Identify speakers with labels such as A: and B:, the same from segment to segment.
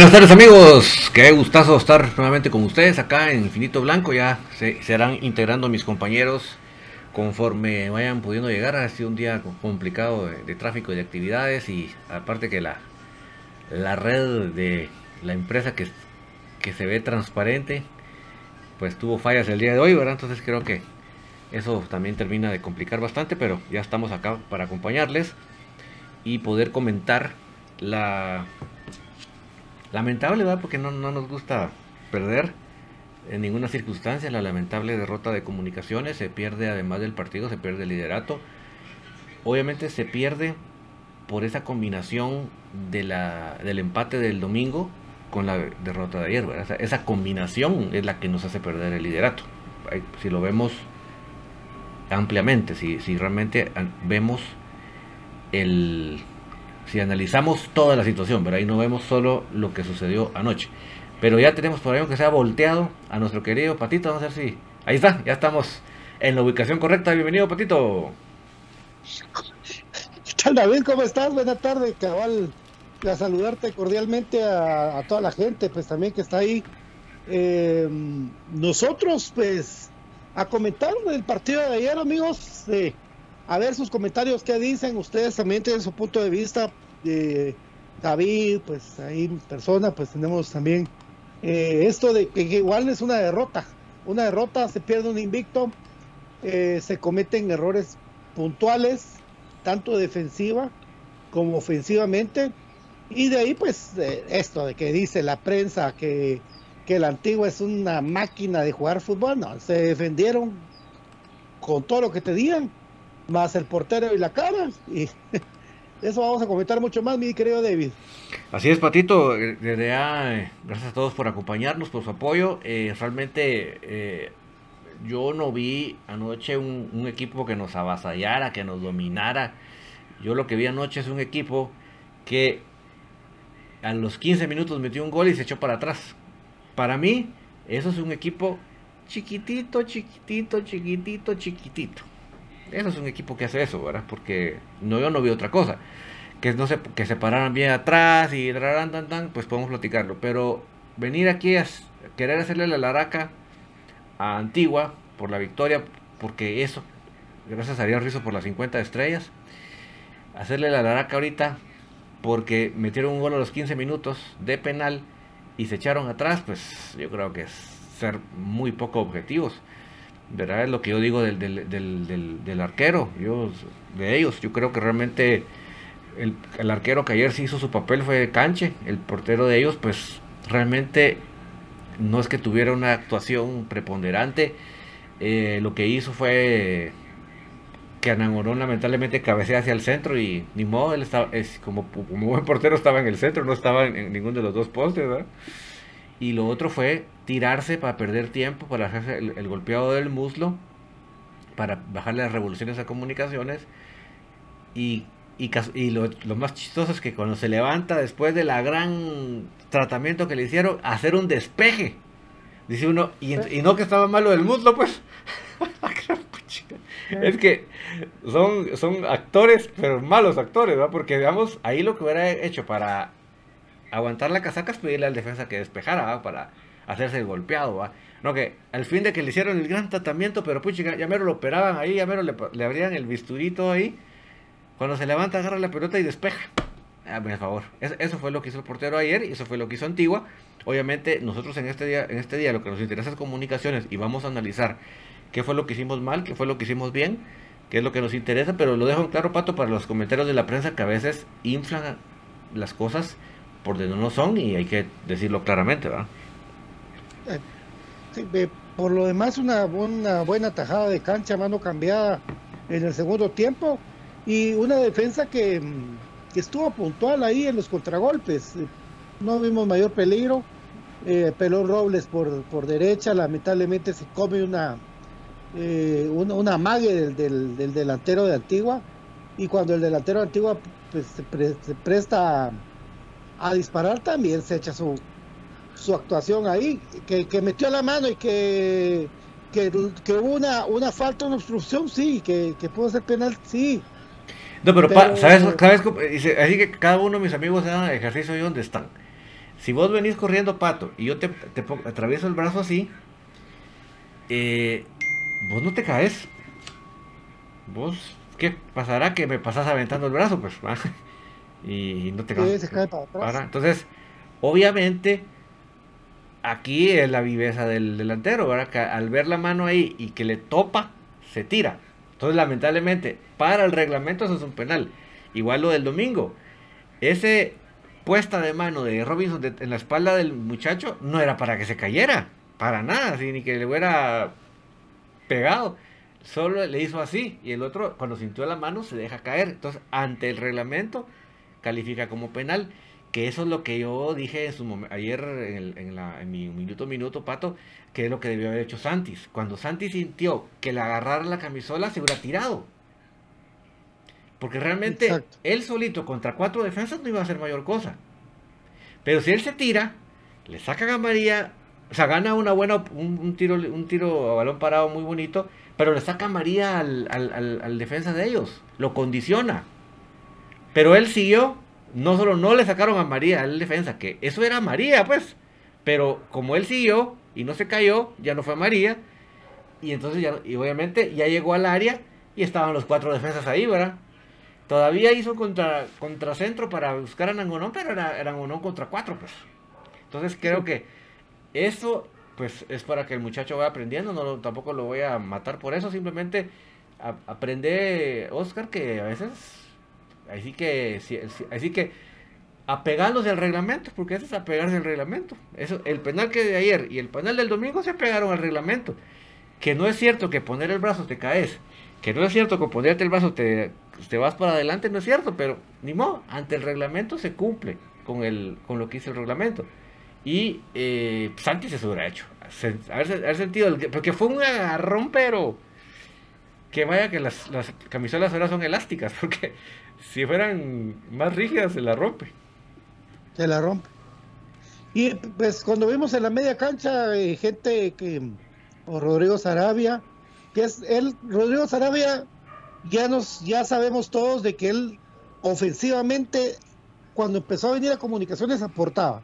A: Buenas tardes amigos, qué gustazo estar nuevamente con ustedes acá en Infinito Blanco, ya se serán integrando mis compañeros conforme vayan pudiendo llegar, ha sido un día complicado de, tráfico y de actividades. Y aparte que la, la red de la empresa que, que se ve transparente, pues tuvo fallas el día de hoy, ¿verdad? Entonces creo que eso también termina de complicar bastante, pero ya estamos acá para acompañarles y poder comentar la Lamentable, ¿verdad? Porque no, nos gusta perder en ninguna circunstancia la lamentable derrota de comunicaciones. Se pierde además del partido, se pierde el liderato. obviamente se pierde por esa combinación de la, del empate del domingo con la derrota de ayer. esa combinación es la que nos hace perder el liderato. Si lo vemos ampliamente, si, si realmente vemos el... Si analizamos toda la situación, pero ahí no vemos solo lo que sucedió anoche. Pero ya tenemos por ahí que se ha volteado a nuestro querido Patito. Vamos a ver si... Ahí está, ya estamos en la ubicación correcta. Bienvenido, Patito.
B: ¿Qué tal, David? ¿Cómo estás? Buenas tardes, cabal a saludarte cordialmente a, toda la gente, pues también que está ahí. Eh, nosotros, pues, a comentar el partido de ayer, amigos, a ver sus comentarios, qué dicen, ustedes también tienen su punto de vista. Eh, David, pues ahí persona, pues tenemos también eh, esto de que igual es una derrota, una derrota, se pierde un invicto, se cometen errores puntuales, tanto defensiva como ofensivamente, y de ahí, pues, esto de que dice la prensa que, que el antiguo es una máquina de jugar fútbol, no, se defendieron con todo lo que te digan, más el portero y la cara. Y eso vamos a comentar mucho más, mi querido David.
A: Así es, Patito. Desde ya, gracias a todos por acompañarnos, por su apoyo. Eh, realmente eh, yo no vi anoche un, un, equipo que nos avasallara, que nos dominara. Yo lo que vi anoche es un equipo que a los 15 minutos metió un gol y se echó para atrás. Para mí, eso es un equipo chiquitito, chiquitito, chiquitito, chiquitito. Eso es un equipo que hace eso, ¿verdad? Porque no, yo no vi otra cosa. Que no se, que se pararan bien atrás y tan, tan, tan, pues podemos platicarlo. Pero venir aquí a querer hacerle la laraca a Antigua por la victoria, porque eso, gracias a Ariel Rizo por las 50 estrellas, hacerle la laraca ahorita porque metieron un gol a los 15 minutos de penal y se echaron atrás, pues yo creo que es ser muy poco objetivos. ¿Verdad? Es lo que yo digo del, del, arquero, yo, de ellos. Yo creo que realmente el, arquero que ayer sí hizo su papel fue Canche, el portero de ellos, pues realmente no es que tuviera una actuación preponderante. Eh, lo que hizo fue que Anamorón lamentablemente cabecea hacia el centro y ni modo, él estaba, es como, como buen portero estaba en el centro, no estaba en, ninguno de los dos postes, ¿verdad? Y lo otro fue tirarse para perder tiempo, para hacerse el, golpeado del muslo, para bajarle las revoluciones a comunicaciones. Y, y, lo, más chistoso es que cuando se levanta después de la gran tratamiento que le hicieron, hacer un despeje. Dice uno, y, no que estaba malo del muslo, pues. es que son, son actores, pero malos actores, ¿va? Porque, digamos, ahí lo que hubiera hecho para aguantar la casaca es pedirle al defensa que despejara. Para hacerse el golpeado. No, que al fin de que le hicieron el gran tratamiento, pero puchica, ya mero lo operaban ahí, ya mero le, abrían el bisturito ahí. Cuando se levanta, agarra la pelota y despeja. Ah, por favor. eso fue lo que hizo el portero ayer y eso fue lo que hizo Antigua. Obviamente, nosotros en este día, en este día lo que nos interesa es comunicaciones y vamos a analizar qué fue lo que hicimos mal, qué fue lo que hicimos bien, qué es lo que nos interesa, pero lo dejo en claro, Pato, para los comentarios de la prensa que a veces inflan las cosas por donde no son y hay que decirlo claramente, ¿verdad?
B: Eh, por lo demás, una, una buena tajada de cancha, mano cambiada en el segundo tiempo y una defensa que, que estuvo puntual ahí en los contragolpes. No vimos mayor peligro. Eh, Pelón Robles por, por derecha, lamentablemente se come una, eh, una, una, mague del, del, delantero de Antigua y cuando el delantero de Antigua pues, se, presta a, disparar también se echa su, su actuación ahí, que, que metió la mano y que, que, que, hubo una, una falta, una obstrucción, sí, que, que pudo ser penal, sí.
A: No, pero, ¿sabes, ¿sabes? Así que cada uno de mis amigos hagan ejercicio ahí donde están. Si vos venís corriendo pato y yo te, te atravieso el brazo así, eh, vos no te caes. Vos, ¿qué pasará? Que me pasas aventando el brazo, pues. Y no te para Entonces, obviamente, aquí es la viveza del delantero, ¿verdad? Que al ver la mano ahí y que le topa, se tira. Entonces, lamentablemente, para el reglamento eso es un penal. Igual lo del domingo. Ese puesta de mano de Robinson en la espalda del muchacho no era para que se cayera. Para nada, ni que le hubiera pegado. solo le hizo así y el otro cuando sintió la mano se deja caer. Entonces, ante el reglamento, califica como penal. Que eso es lo que yo dije en su ayer en, en, mi minuto minuto, Pato, que es lo que debió haber hecho Santis. Cuando Santis sintió que le agarrara la camisola, se hubiera tirado. Porque realmente él solito contra cuatro defensas no iba a hacer mayor cosa. Pero si él se tira, le saca a María, o sea, gana una buena, un, tiro, un tiro a balón parado muy bonito, pero le saca a María al, al, defensa de ellos, lo condiciona. Pero él siguió, no solo no le sacaron a María al defensa, que eso era María, pues, pero como él siguió y no se cayó, ya no fue María, y entonces ya, y obviamente ya llegó al área y estaban los cuatro defensas ahí, ¿verdad? Todavía hizo contra, contracentro para buscar a Nangonón, pero era, era Nangonón contra cuatro, pues. Entonces creo que eso pues es para que el muchacho vaya aprendiendo, no tampoco lo voy a matar por eso, simplemente aprende Oscar que a veces así que así que apegándose al reglamento, porque eso es apegarse al reglamento. Eso, el penal que de ayer y el penal del domingo se apegaron al reglamento. Que no es cierto que poner el brazo te caes, que no es cierto que ponerte el brazo te, te vas para adelante, no es cierto, pero ni modo, ante el reglamento se cumple con, el, con lo que dice el reglamento. Y eh, Santi se hubiera hecho. Haber, sentido, el, porque fue un agarrón, pero que vaya que las, las camisolas ahora son elásticas, porque si fueran más rígidas se la rompe.
B: Se la rompe. Y pues cuando vimos en la media cancha eh, gente que, o Rodrigo Sarabia, que es él, Rodrigo Sarabia, ya nos, ya sabemos todos de que él ofensivamente, cuando empezó a venir a comunicaciones, aportaba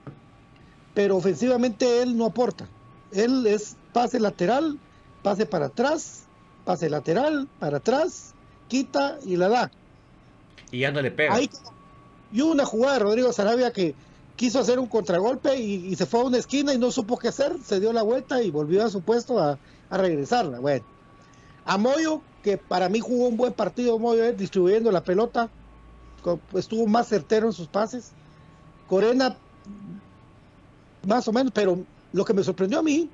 B: pero ofensivamente él no aporta. Él es pase lateral, pase para atrás, pase lateral, para atrás, quita y la da.
A: Y ya no le pega.
B: y una jugada de Rodrigo Sarabia que quiso hacer un contragolpe y, se fue a una esquina y no supo qué hacer, se dio la vuelta y volvió a su puesto a, regresarla. Bueno, a Moyo, que para mí jugó un buen partido, Moyo, eh, distribuyendo la pelota, estuvo más certero en sus pases. Corena más o menos, pero lo que me sorprendió a mí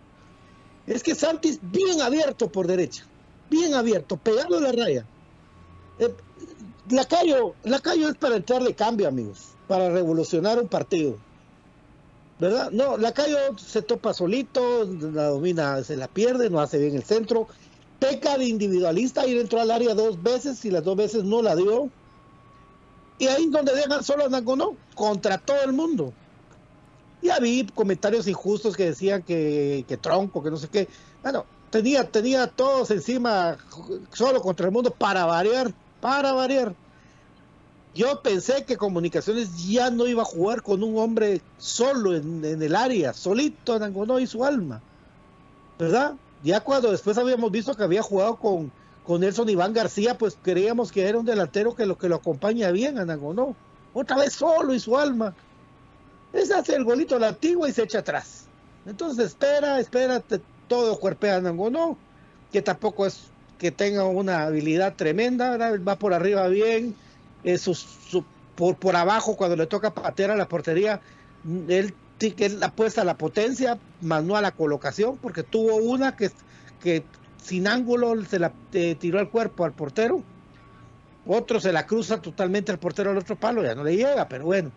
B: es que Santis bien abierto por derecha, bien abierto, pegando la raya. Eh, Lacayo, Lacayo es para entrarle cambio, amigos, para revolucionar un partido. ¿Verdad? No, Lacayo se topa solito, la domina, se la pierde, no hace bien el centro. Peca de individualista, ir entró al área dos veces y las dos veces no la dio. Y ahí donde dejan solo a Nangonó, contra todo el mundo. Ya vi comentarios injustos que decían que, tronco, que no sé qué. Bueno, tenía, tenía todos encima, solo contra el mundo, para variar, para variar. Yo pensé que Comunicaciones ya no iba a jugar con un hombre solo en, el área, solito en Angonó y su alma. ¿Verdad? Ya cuando después habíamos visto que había jugado con, con Nelson Iván García, pues creíamos que era un delantero que lo que lo acompaña bien a Nangonó. Otra vez solo y su alma es hace el golito a la antigua y se echa atrás. Entonces espera, espera, todo cuerpea no, que tampoco es que tenga una habilidad tremenda, va por arriba bien, por, por abajo cuando le toca patear a la portería, él, él apuesta a la potencia, más no a la colocación, porque tuvo una que, que sin ángulo se la eh, tiró al cuerpo al portero, otro se la cruza totalmente al portero al otro palo, ya no le llega, pero bueno.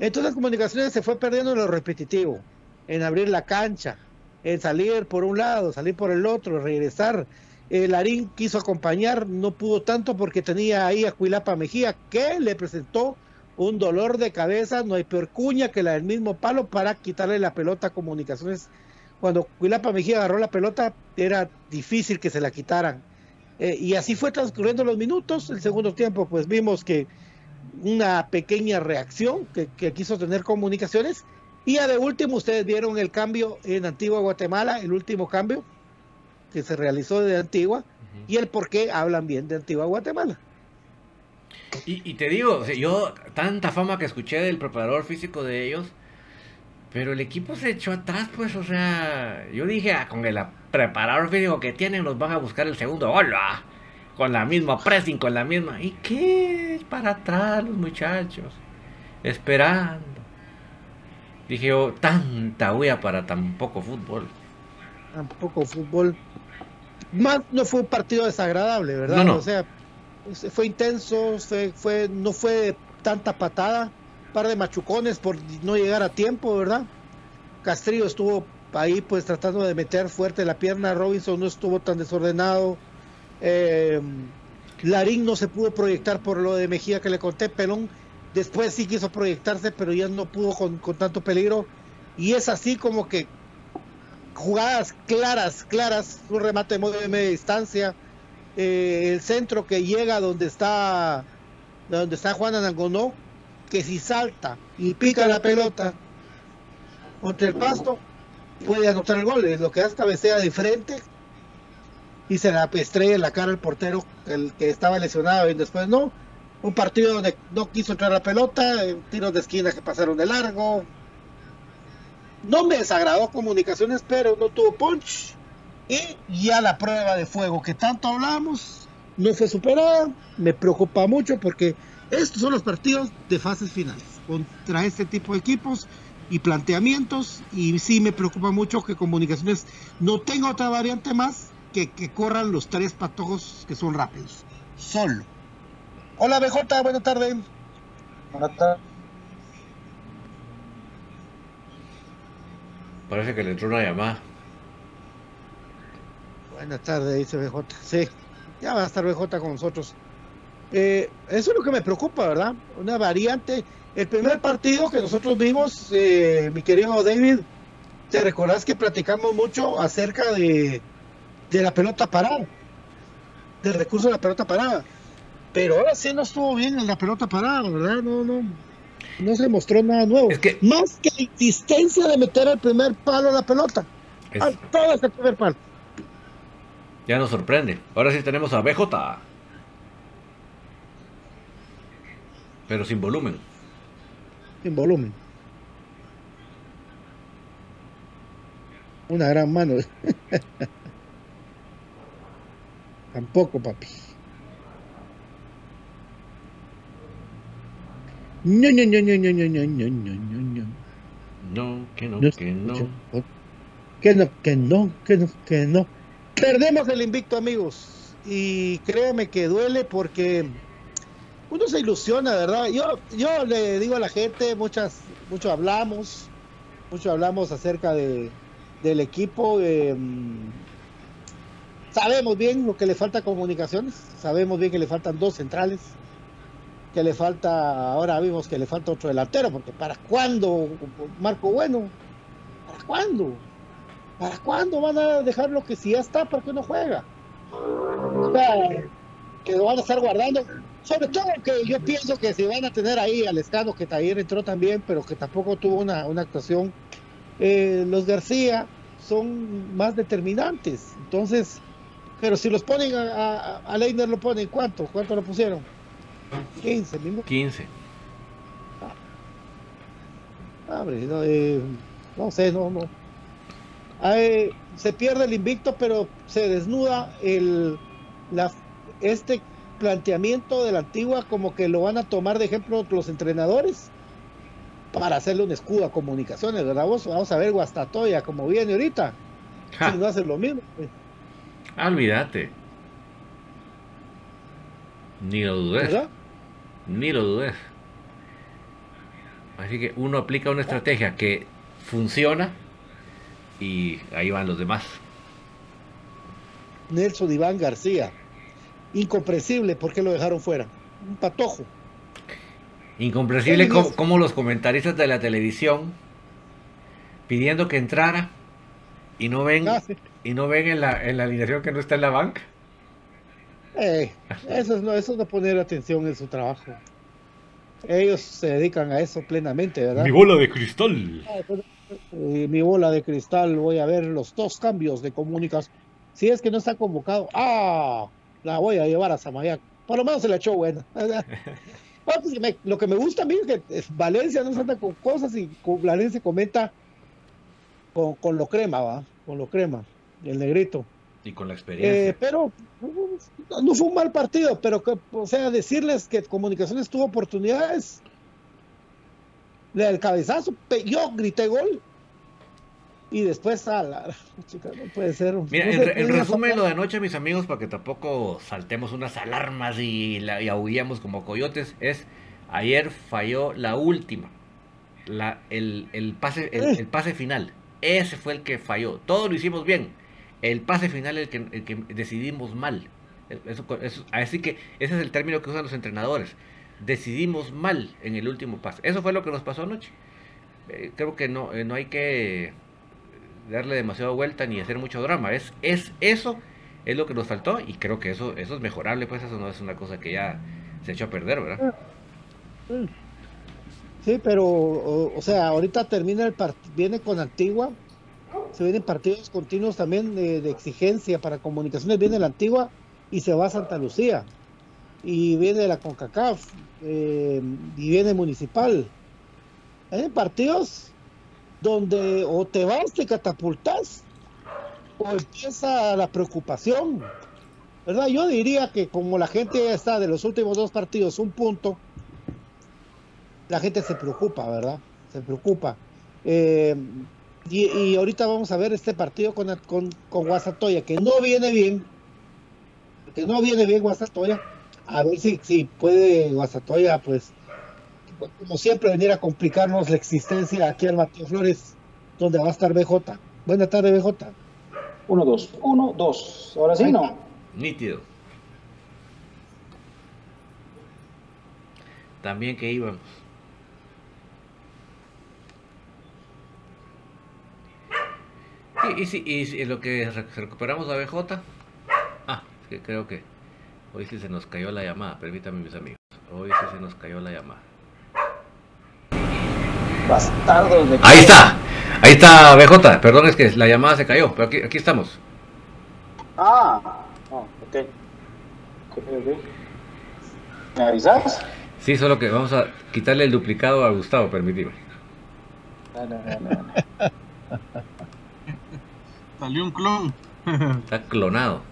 B: Entonces comunicaciones se fue perdiendo en lo repetitivo, en abrir la cancha, en salir por un lado, salir por el otro, regresar. El Larín quiso acompañar, no pudo tanto porque tenía ahí a Cuilapa Mejía, que le presentó un dolor de cabeza, no hay peor cuña que la del mismo palo para quitarle la pelota a comunicaciones. Cuando Cuilapa Mejía agarró la pelota, era difícil que se la quitaran. Eh, y así fue transcurriendo los minutos. El segundo tiempo, pues vimos que una pequeña reacción que, quiso tener comunicaciones. Y ya de último, ustedes vieron el cambio en Antigua Guatemala, el último cambio que se realizó de Antigua, y el por qué hablan bien de Antigua Guatemala.
A: Y, te digo, yo tanta fama que escuché del preparador físico de ellos, pero el equipo se echó atrás, pues, o sea, yo dije, ah, con el preparador físico que tienen, nos van a buscar el segundo gol, con la misma pressing, con la misma. ¿Y qué? Para atrás los muchachos. Esperando. Dije yo, tanta huella para tan poco fútbol.
B: Tan poco fútbol. Más no fue un partido desagradable, ¿verdad? O sea, fue intenso, fue, no fue tanta patada, par de machucones por no llegar a tiempo, ¿verdad? Castrillo estuvo ahí pues tratando de meter fuerte la pierna, Robinson no estuvo tan desordenado, eh, Larín no se pudo proyectar por lo de Mejía que le conté, Pelón después sí quiso proyectarse, pero ya no pudo con, tanto peligro, y es así como que jugadas claras, claras, un remate de media distancia, eh, el centro que llega donde está donde está Juan Anangonó, que si salta y pica la pelota contra el pasto, puede anotar el gol. Lo que hace cabecea de frente y se la estrella en la cara al portero, el que estaba lesionado y después no. Un partido donde no quiso entrar la pelota, tiros de esquina que pasaron de largo. No me desagradó comunicaciones, pero no tuvo punch. Y ya la prueba de fuego que tanto hablamos no fue superada. Me preocupa mucho porque estos son los partidos de fases finales contra este tipo de equipos y planteamientos. Y sí me preocupa mucho que comunicaciones no tenga otra variante más que que corran los tres patojos que son rápidos. Solo. Hola BJ buenas tardes buenas tardes
A: parece que le entró una llamada
B: buenas tardes dice BJ sí ya va a estar BJ con nosotros eh, eso es lo que me preocupa, ¿verdad? Una variante. El primer partido que nosotros vimos, eh, mi querido David, te recordás que platicamos mucho acerca de, de la pelota parada, del recurso de la pelota parada. Pero ahora sí no estuvo bien en la pelota parada, ¿verdad? No, no, no se mostró nada nuevo. Más que la insistencia de meter el primer palo a la pelota. todo es el primer palo.
A: Ya nos sorprende. Ahora sí tenemos a BJ. Pero sin volumen.
B: Sin volumen. Una gran mano. Tampoco, papi. No, no, no, no, no, no, no, no, no, no.
A: No, que no, que no.
B: Que no, que no, que no, que no. Perdemos el invicto, amigos. Y créeme que duele porque uno se ilusiona, ¿verdad? Yo, yo le digo a la gente, muchas, mucho hablamos, mucho hablamos acerca de, del equipo. Mm, sabemos bien lo que le falta a comunicaciones, sabemos bien que le faltan dos centrales, que le falta, ahora vimos que le falta otro delantero, porque ¿para cuándo, Marco Bueno? ¿Para cuándo? ¿Para cuándo van a dejar lo que si ya está, para que no juega? O sea, que lo van a estar guardando sobre todo que yo pienso que si van a tener ahí al Escano, que ayer entró también, pero que tampoco tuvo una, actuación, eh, los García son más determinantes. Entonces, pero si los ponen a, a, Leiner, lo ponen, ¿cuánto? ¿Cuánto lo pusieron? 15 mismo.
A: 15.
B: Ah, no, eh, no sé, no, no. se pierde el invicto, pero se desnuda el, la, este planteamiento de la antigua como que lo van a tomar de ejemplo los entrenadores para hacerle un escudo a comunicaciones, ¿verdad? Vamos, a ver Guastatoya como viene ahorita. Si no hace lo mismo. Pues.
A: Ah, olvídate. Ni lo dudes. Ni lo dudes. Así que uno aplica una estrategia que funciona y ahí van los demás.
B: Nelson Iván García incomprensible por qué lo dejaron fuera. Un patojo.
A: Incomprensible como, los comentaristas de la televisión pidiendo que entrara y no ven ah, y no ven en la, en la alineación que no está en la banca.
B: Eh, eso, es no, eso es no poner atención en su trabajo. Ellos se dedican a eso plenamente, ¿verdad?
A: Mi bola de cristal.
B: Ah, pues, eh, mi bola de cristal, voy a ver los dos cambios de comunicación. Si es que no está convocado, ¡ah! la voy a llevar a Samayac. Por lo menos se la echó buena. Pues, lo que me gusta a mí es que Valencia no se anda con cosas y Valencia comenta con, lo crema, ¿va? Con lo crema, el negrito.
A: Y con la experiencia.
B: Eh, pero no fue un mal partido, pero que, o sea, decirles que Comunicaciones tuvo oportunidades. El cabezazo, yo grité gol. y después a la chica, no puede ser.
A: Mira,
B: no
A: en, en resumen lo de anoche, mis amigos, para que tampoco saltemos unas alarmas y, la, y aullamos como coyotes, es ayer falló la última, la, el, el pase, el, el pase final. Ese fue el que falló. Todo lo hicimos bien. El pase final el que, el que decidimos mal. Eso, así que ese es el término que usan los entrenadores. Decidimos mal en el último pase. Eso fue lo que nos pasó anoche. Eh, creo que no, eh, no hay que darle demasiada vuelta ni hacer mucho drama. Es, es eso es lo que nos faltó y creo que eso, eso es mejorable, pues eso no es una cosa que ya se echó a perder, ¿verdad?
B: Sí, pero, o, o sea, ahorita termina el partido, viene con Antigua, se vienen partidos continuos también de, exigencia para comunicaciones, viene la Antigua y se va a Santa Lucía, y viene la CONCACAF, eh, y viene Municipal. Hay partidos donde o te vas, te catapultas, o empieza la preocupación, ¿verdad? Yo diría que como la gente está de los últimos dos partidos un punto, la gente se preocupa, ¿verdad? Se preocupa. Eh, y, y ahorita vamos a ver este partido con, con, con Guasatoya, que no viene bien, que no viene bien Guasatoya, a ver si, si puede Guasatoya, pues, como siempre, venir a complicarnos la existencia aquí al Mateo Flores, donde va a estar BJ. Buenas tardes, BJ.
C: Uno, dos. Uno, dos. Ahora sí, ¿no?
A: Nítido. También que íbamos. Y, y, si, lo que re- recuperamos a BJ. Ah, es que creo que hoy sí se nos cayó la llamada. Permítanme, mis amigos. Hoy sí se nos cayó la llamada.
C: Bastardos de...
A: Ahí está. Ahí está BJ. Perdón, es que la llamada se cayó. Pero aquí, aquí estamos.
C: Ah, no, ok. ¿Me avisas?
A: Sí, solo que vamos a quitarle el duplicado a Gustavo, permíteme.
C: Dale, dale, dale.
D: Salió un clon.
A: Está clonado.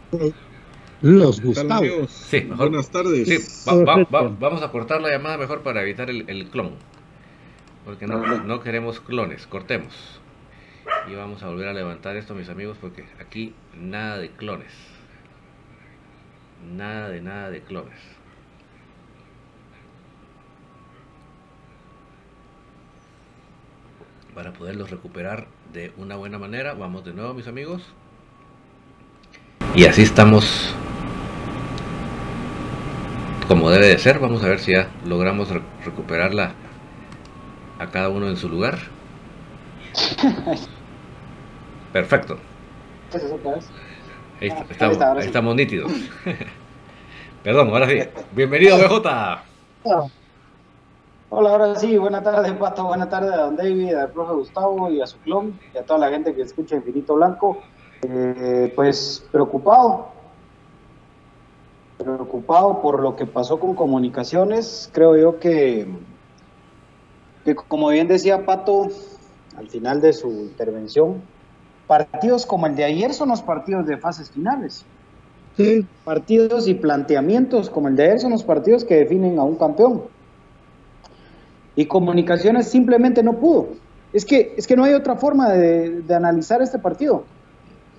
B: Los
D: ¿Qué tal,
B: Gustavo.
D: amigos?
A: Sí, mejor.
D: Buenas tardes.
A: Sí, va- va- va- vamos a cortar la llamada mejor para evitar el, el clon. Porque no, no queremos clones, cortemos. Y vamos a volver a levantar esto, mis amigos, porque aquí nada de clones. Nada de nada de clones. Para poderlos recuperar de una buena manera, vamos de nuevo, mis amigos. Y así estamos como debe de ser. Vamos a ver si ya logramos re- recuperarla a cada uno en su lugar. Perfecto.
C: ¿Qué es eso otra vez?
A: Ahí, está-
C: Ah,
A: estamos,
C: está, ahora
A: ahí estamos nítidos. Perdón, ahora sí. Bienvenido, BJ.
C: Hola, ahora sí, buena tarde, Pato, buena tarde a Don David, al profe Gustavo y a su clon y a toda la gente que escucha Infinito Blanco. Eh, pues preocupado, preocupado por lo que pasó con comunicaciones. Creo yo que, que como bien decía Pato al final de su intervención, partidos como el de ayer son los partidos de fases finales.
B: Sí.
C: Partidos y planteamientos como el de ayer son los partidos que definen a un campeón. Y Comunicaciones simplemente no pudo. Es que, es que no hay otra forma de, de analizar este partido.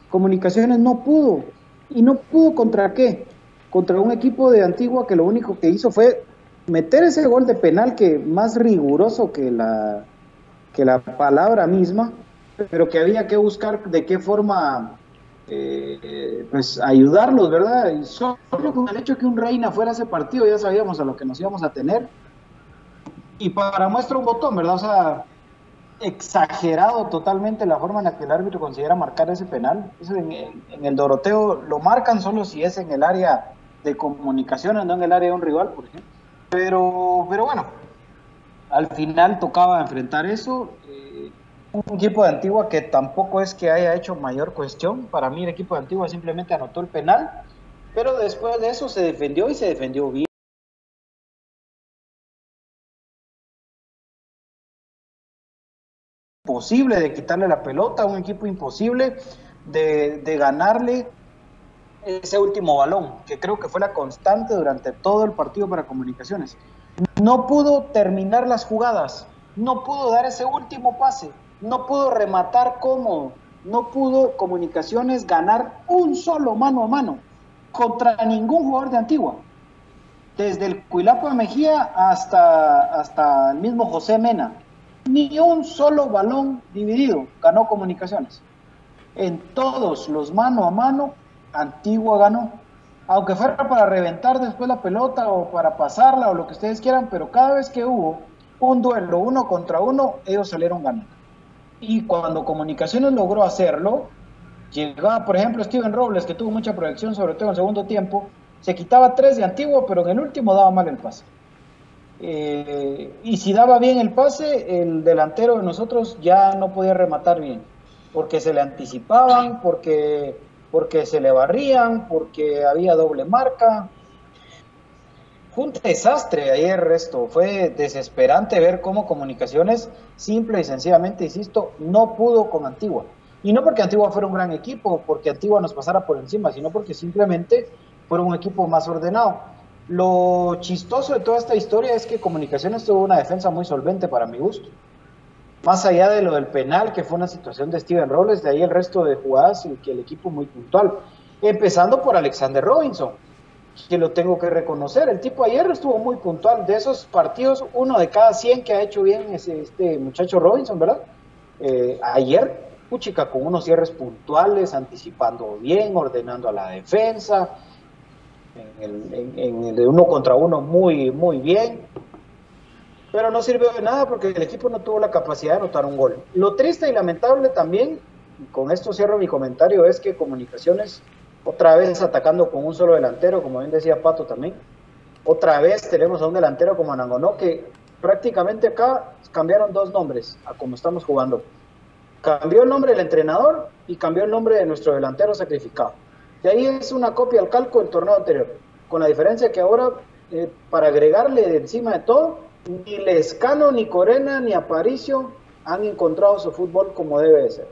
C: Comunicaciones no pudo. ¿Y no pudo contra qué? Contra un equipo de Antigua que lo único que hizo fue meter ese gol de penal que más riguroso que la, que la palabra misma, pero que había que buscar de qué forma eh, pues ayudarlos, ¿verdad? Y solo con el hecho que un Reina fuera ese partido ya sabíamos a lo que nos íbamos a tener. Y para muestra un botón, ¿verdad? O sea, exagerado totalmente la forma en la que el árbitro considera marcar ese penal. Eso en, el Doroteo lo marcan solo si es en el área de comunicaciones, no en el área de un rival, por ejemplo. Pero, pero bueno, al final tocaba enfrentar eso. eh, un equipo de Antigua que tampoco es que haya hecho mayor cuestión. Para mí el equipo de Antigua simplemente anotó el penal, pero después de eso se defendió y se defendió bien. Imposible de quitarle la pelota, un equipo imposible de, ganarle ese último balón, que creo que fue la constante durante todo el partido para comunicaciones. No pudo terminar las jugadas, no pudo dar ese último pase, no pudo rematar cómodo, no pudo Comunicaciones ganar un solo mano a mano contra ningún jugador de Antigua. Desde el Cuilapo Mejía hasta, hasta el mismo José Mena. Ni un solo balón dividido ganó Comunicaciones. En todos los mano a mano, Antigua ganó. Aunque fuera para reventar después la pelota o para pasarla o lo que ustedes quieran, pero cada vez que hubo un duelo uno contra uno, ellos salieron ganando. Y cuando Comunicaciones logró hacerlo, llegaba, por ejemplo, Steven Robles, que tuvo mucha proyección, sobre todo en el segundo tiempo, se quitaba tres de antiguo, pero en el último daba mal el pase. Eh, y si daba bien el pase, el delantero de nosotros ya no podía rematar bien, porque se le anticipaban, porque, porque se le barrían, porque había doble marca, fue un desastre ayer esto, fue desesperante ver cómo Comunicaciones, simple y sencillamente, insisto, no pudo con Antigua. Y no porque Antigua fuera un gran equipo, porque Antigua nos pasara por encima, sino porque simplemente fuera un equipo más ordenado. Lo chistoso de toda esta historia es que Comunicaciones tuvo una defensa muy solvente para mi gusto. Más allá de lo del penal, que fue una situación de Steven Robles, de ahí el resto de jugadas y que el equipo muy puntual. Empezando por Alexander Robinson que lo tengo que reconocer. El tipo ayer estuvo muy puntual. De esos partidos, uno de cada 100 que ha hecho bien ese, este muchacho Robinson, ¿verdad? Eh, ayer, puchica, con unos cierres puntuales, anticipando bien, ordenando a la defensa. En el, de uno contra uno muy, muy bien. Pero no sirvió de nada porque el equipo no tuvo la capacidad de anotar un gol. Lo triste y lamentable también, con esto cierro mi comentario, es que Comunicaciones otra vez atacando con un solo delantero, como bien decía Pato también. Otra vez tenemos a un delantero como Anangonó, que prácticamente acá cambiaron dos nombres a como estamos jugando. Cambió el nombre del entrenador y cambió el nombre de nuestro delantero sacrificado. De ahí es una copia al calco del torneo anterior, con la diferencia que ahora, eh, para agregarle de encima de todo, ni Lescano, ni Corena, ni Aparicio han encontrado su fútbol como debe de ser.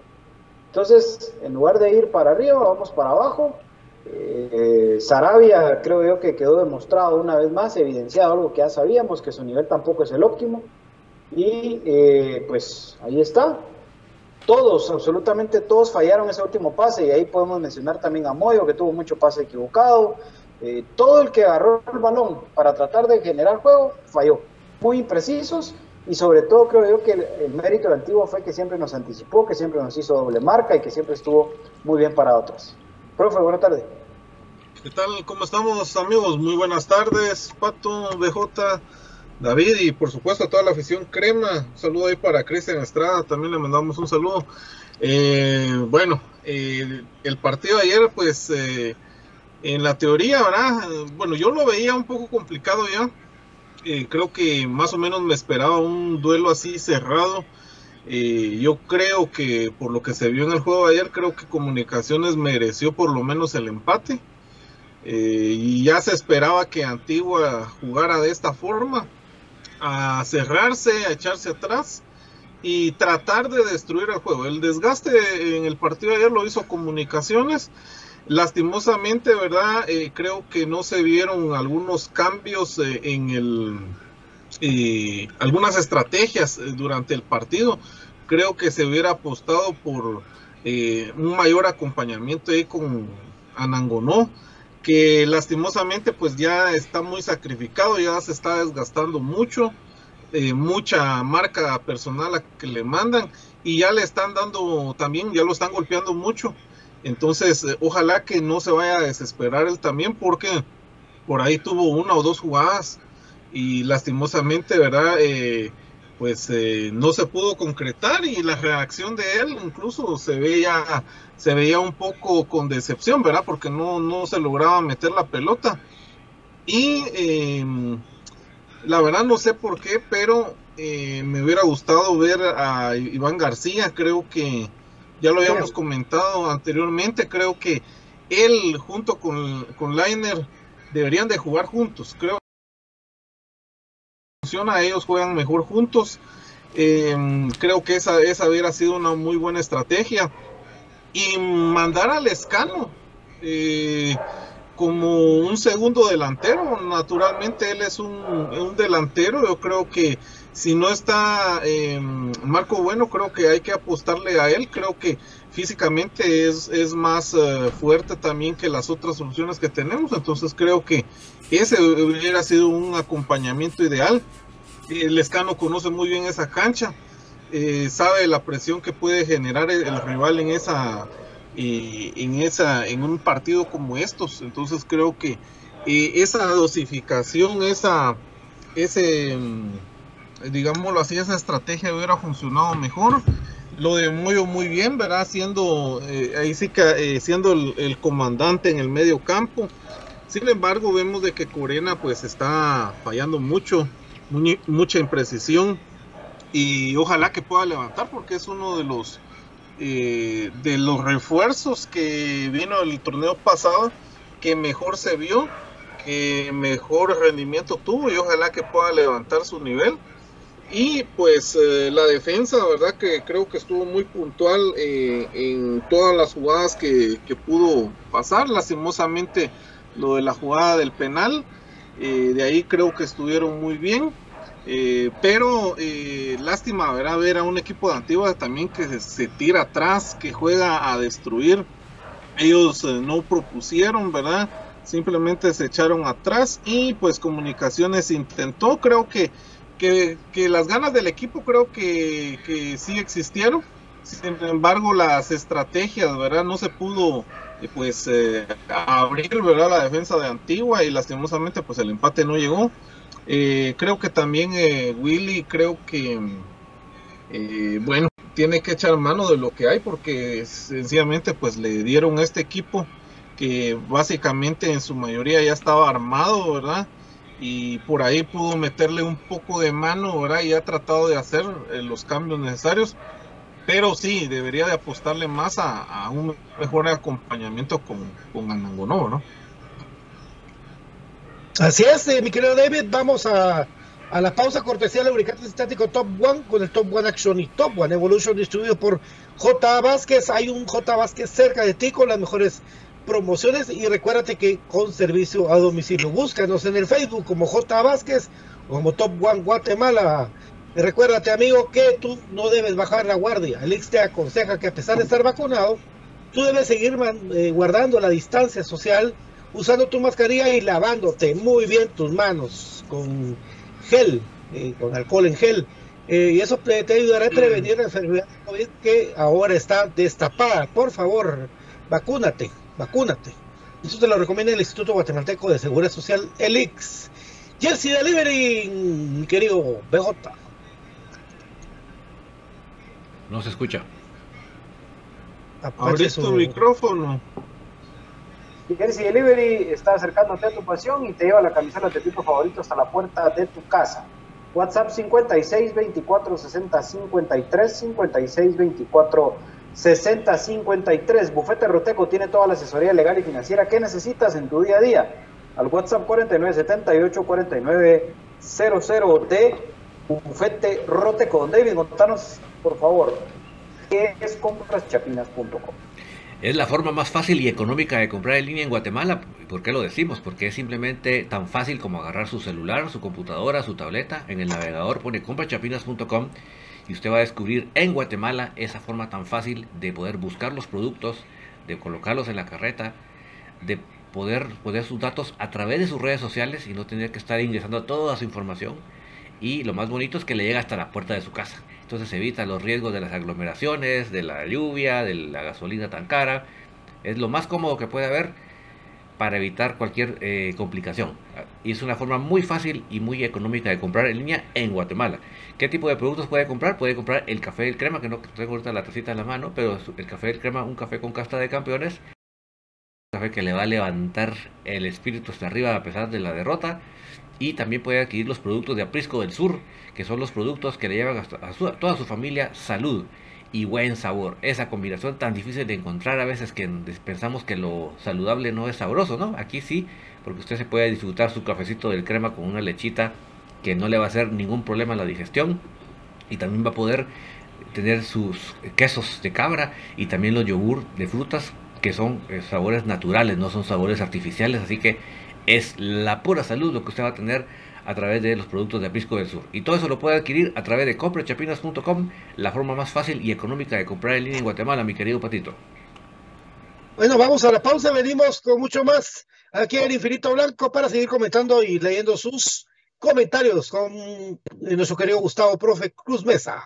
C: Entonces, en lugar de ir para arriba, vamos para abajo eh, Sarabia creo yo que quedó demostrado una vez más, evidenciado algo que ya sabíamos, que su nivel tampoco es el óptimo. Y eh, pues ahí está. Todos, absolutamente todos fallaron ese último pase y ahí podemos mencionar también a Moyo que tuvo mucho pase equivocado. Eh, todo el que agarró el balón para tratar de generar juego falló. Muy imprecisos y sobre todo creo yo que el, mérito del antiguo fue que siempre nos anticipó, que siempre nos hizo doble marca y que siempre estuvo muy bien para otros. Profe, buenas tardes.
D: ¿Qué tal? ¿Cómo estamos amigos? Muy buenas tardes, Pato, BJ, David y por supuesto a toda la afición crema. Un saludo ahí para Cristian Estrada, también le mandamos un saludo. Eh, bueno, el partido de ayer pues eh, en la teoría, ¿verdad? Bueno, yo lo veía un poco complicado ya. Eh, creo que más o menos me esperaba un duelo así cerrado yo creo que por lo que se vio en el juego de ayer, creo que Comunicaciones mereció por lo menos el empate. Y ya se esperaba que Antigua jugara de esta forma, a cerrarse, a echarse atrás y tratar de destruir el juego. El desgaste en el partido ayer lo hizo Comunicaciones. Lastimosamente, ¿verdad? Eh, creo que no se vieron algunos cambios eh, en el algunas estrategias eh, durante el partido. Creo que se hubiera apostado por eh, un mayor acompañamiento ahí con Anangonó, que lastimosamente pues ya está muy sacrificado, ya se está desgastando mucho, eh, mucha marca personal a que le mandan y ya le están dando también, ya lo están golpeando mucho. Entonces, ojalá que no se vaya a desesperar él también, porque por ahí tuvo una o dos jugadas y lastimosamente, ¿verdad? Eh, pues eh, no se pudo concretar y la reacción de él incluso se veía se veía un poco con decepción, ¿verdad? Porque no, no se lograba meter la pelota. Y em, la verdad no sé por qué, pero eh, me hubiera gustado ver a Iván García, creo que ya lo habíamos comentado anteriormente, creo que él junto con, con Lainer deberían de jugar juntos, creo ellos juegan mejor juntos. Em, creo que esa, esa hubiera sido una muy buena estrategia. Y mandar al Escano eh, como un segundo delantero. Naturalmente él es un, delantero. Yo creo que si no está eh, Marco Bueno, creo que hay que apostarle a él. Creo que físicamente es, es más eh, fuerte también que las otras soluciones que tenemos. Entonces creo que ese hubiera sido un acompañamiento ideal. El Escano conoce muy bien esa cancha. Eh, sabe la presión que puede generar el, rival en esa, en un partido como estos entonces creo que esa dosificación esa ese digámoslo así, esa estrategia hubiera funcionado mejor. Lo de muy bien, ¿verdad? Siendo, eh, ahí sí que, eh, siendo el, comandante en el medio campo. Sin embargo, vemos de que Corena pues está fallando mucho, mucha imprecisión. Y ojalá que pueda levantar porque es uno de los, eh, de los refuerzos que vino el torneo pasado que mejor se vio, que mejor rendimiento tuvo y ojalá que pueda levantar su nivel y pues eh, la defensa, verdad que creo que estuvo muy puntual eh, en todas las jugadas que, pudo pasar. Lastimosamente lo de la jugada del penal, eh, de ahí creo que estuvieron muy bien. pero lástima ¿verdad? ver a un equipo de Antigua también que se, tira atrás, que juega a destruir. Ellos no propusieron, ¿verdad? Simplemente se echaron atrás y pues Comunicaciones intentó, creo que que, las ganas del equipo creo que, que, sí existieron. Sin embargo, las estrategias, ¿verdad? No se pudo eh, pues eh, abrir, ¿verdad? La defensa de Antigua y lastimosamente pues el empate no llegó. Eh, creo que también Willy, creo que, bueno, tiene que echar mano de lo que hay porque sencillamente pues le dieron a este equipo que básicamente en su mayoría ya estaba armado, ¿verdad? y por ahí pudo meterle un poco de mano, ¿verdad? Y ha tratado de hacer eh, los cambios necesarios, pero sí, debería de apostarle más a, un mejor acompañamiento con, con Anangonó, ¿no?
B: Así es, eh, mi querido David, vamos a, a la pausa cortesía de lubricante estático Top One con el Top One Action y Top One Evolution distribuido por J. Vázquez. Hay un J. Vázquez cerca de ti con las mejores promociones y recuérdate que con servicio a domicilio. Búscanos en el Facebook como J. Vázquez o como Top One Guatemala. Recuérdate, amigo, que tú no debes bajar la guardia. El X te aconseja que a pesar de estar vacunado, tú debes seguir eh, guardando la distancia social, usando tu mascarilla y lavándote muy bien tus manos con gel, eh, con alcohol en gel. Eh, y eso te, ayudará a prevenir la enfermedad COVID que ahora está destapada. Por favor, vacúnate vacúnate. Eso te lo recomienda el Instituto Guatemalteco de Seguridad Social, el IX. Jersey Delivery, mi querido BJ.
A: No se escucha.
D: Abre su micrófono.
C: Delivery está acercándote a tu pasión y te lleva la camiseta de tu favorito hasta la puerta de tu casa. WhatsApp 56 24 60 53 56 24 6053. Bufete Roteco tiene toda la asesoría legal y financiera que necesitas en tu día a día. Al WhatsApp 4978 4900 de Bufete Roteco. David, contanos, por favor, ¿qué es compraschapinas.com?
A: Es la forma más fácil y económica de comprar en línea en Guatemala. ¿Por qué lo decimos? Porque es simplemente tan fácil como agarrar su celular, su computadora, su tableta, en el navegador pone compraschapinas.com y usted va a descubrir en Guatemala esa forma tan fácil de poder buscar los productos, de colocarlos en la carreta, de poder poner sus datos a través de sus redes sociales y no tener que estar ingresando toda su información. Y lo más bonito es que le llega hasta la puerta de su casa. Entonces evita los riesgos de las aglomeraciones, de la lluvia, de la gasolina tan cara. Es lo más cómodo que puede haber para evitar cualquier eh, complicación. Y es una forma muy fácil y muy económica de comprar en línea en Guatemala. ¿Qué tipo de productos puede comprar? Puede comprar el café del crema, que no tengo ahorita la tacita en la mano, pero el café del crema, un café con casta de campeones. Un café que le va a levantar el espíritu hasta arriba a pesar de la derrota. Y también puede adquirir los productos de Aprisco del Sur, que son los productos que le llevan a, toda su familia salud y buen sabor. Esa combinación tan difícil de encontrar a veces que pensamos que lo saludable no es sabroso, ¿no? Aquí sí, porque usted se puede disfrutar su cafecito del crema con una lechita que no le va a hacer ningún problema en la digestión y también va a poder tener sus quesos de cabra y también los yogur de frutas que son eh, sabores naturales, no son sabores artificiales, así que es la pura salud lo que usted va a tener a través de los productos de Aprisco del Sur. Y todo eso lo puede adquirir a través de comprachapinas.com, la forma más fácil y económica de comprar en línea en Guatemala, mi querido Patito.
B: Bueno, vamos a la pausa, venimos con mucho más aquí en Infinito Blanco para seguir comentando y leyendo sus comentarios con nuestro querido Gustavo Profe Cruz Mesa.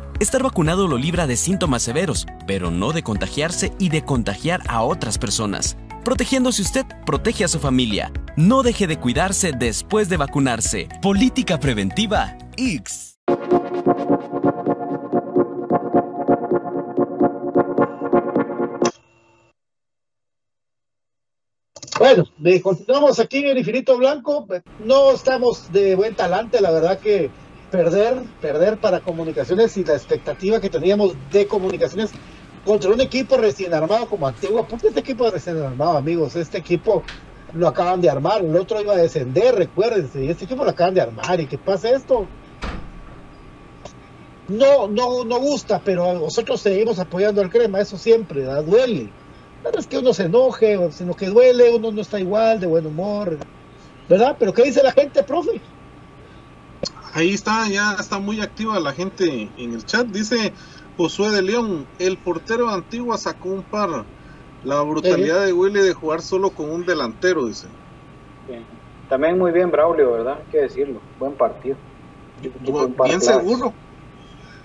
E: Estar vacunado lo libra de síntomas severos, pero no de contagiarse y de contagiar a otras personas. Protegiéndose usted, protege a su familia. No deje de cuidarse después de vacunarse. Política preventiva X.
B: Bueno, continuamos aquí en Infinito Blanco. No estamos de buen talante, la verdad que perder, perder para comunicaciones y la expectativa que teníamos de comunicaciones contra un equipo recién armado como Antigua. porque este equipo recién armado, amigos? Este equipo lo acaban de armar, el otro iba a descender, recuérdense, este equipo lo acaban de armar, y que pase esto. No, no, no gusta, pero nosotros seguimos apoyando al crema, eso siempre, da duele. No es que uno se enoje, sino que duele, uno no está igual, de buen humor, ¿verdad? Pero ¿qué dice la gente, profe?
D: Ahí está, ya está muy activa la gente en el chat. Dice Josué de León, el portero de Antigua sacó un par. La brutalidad de Willy de jugar solo con un delantero, dice.
C: También muy bien Braulio, ¿verdad? Hay que decirlo. Buen partido.
D: bien seguro.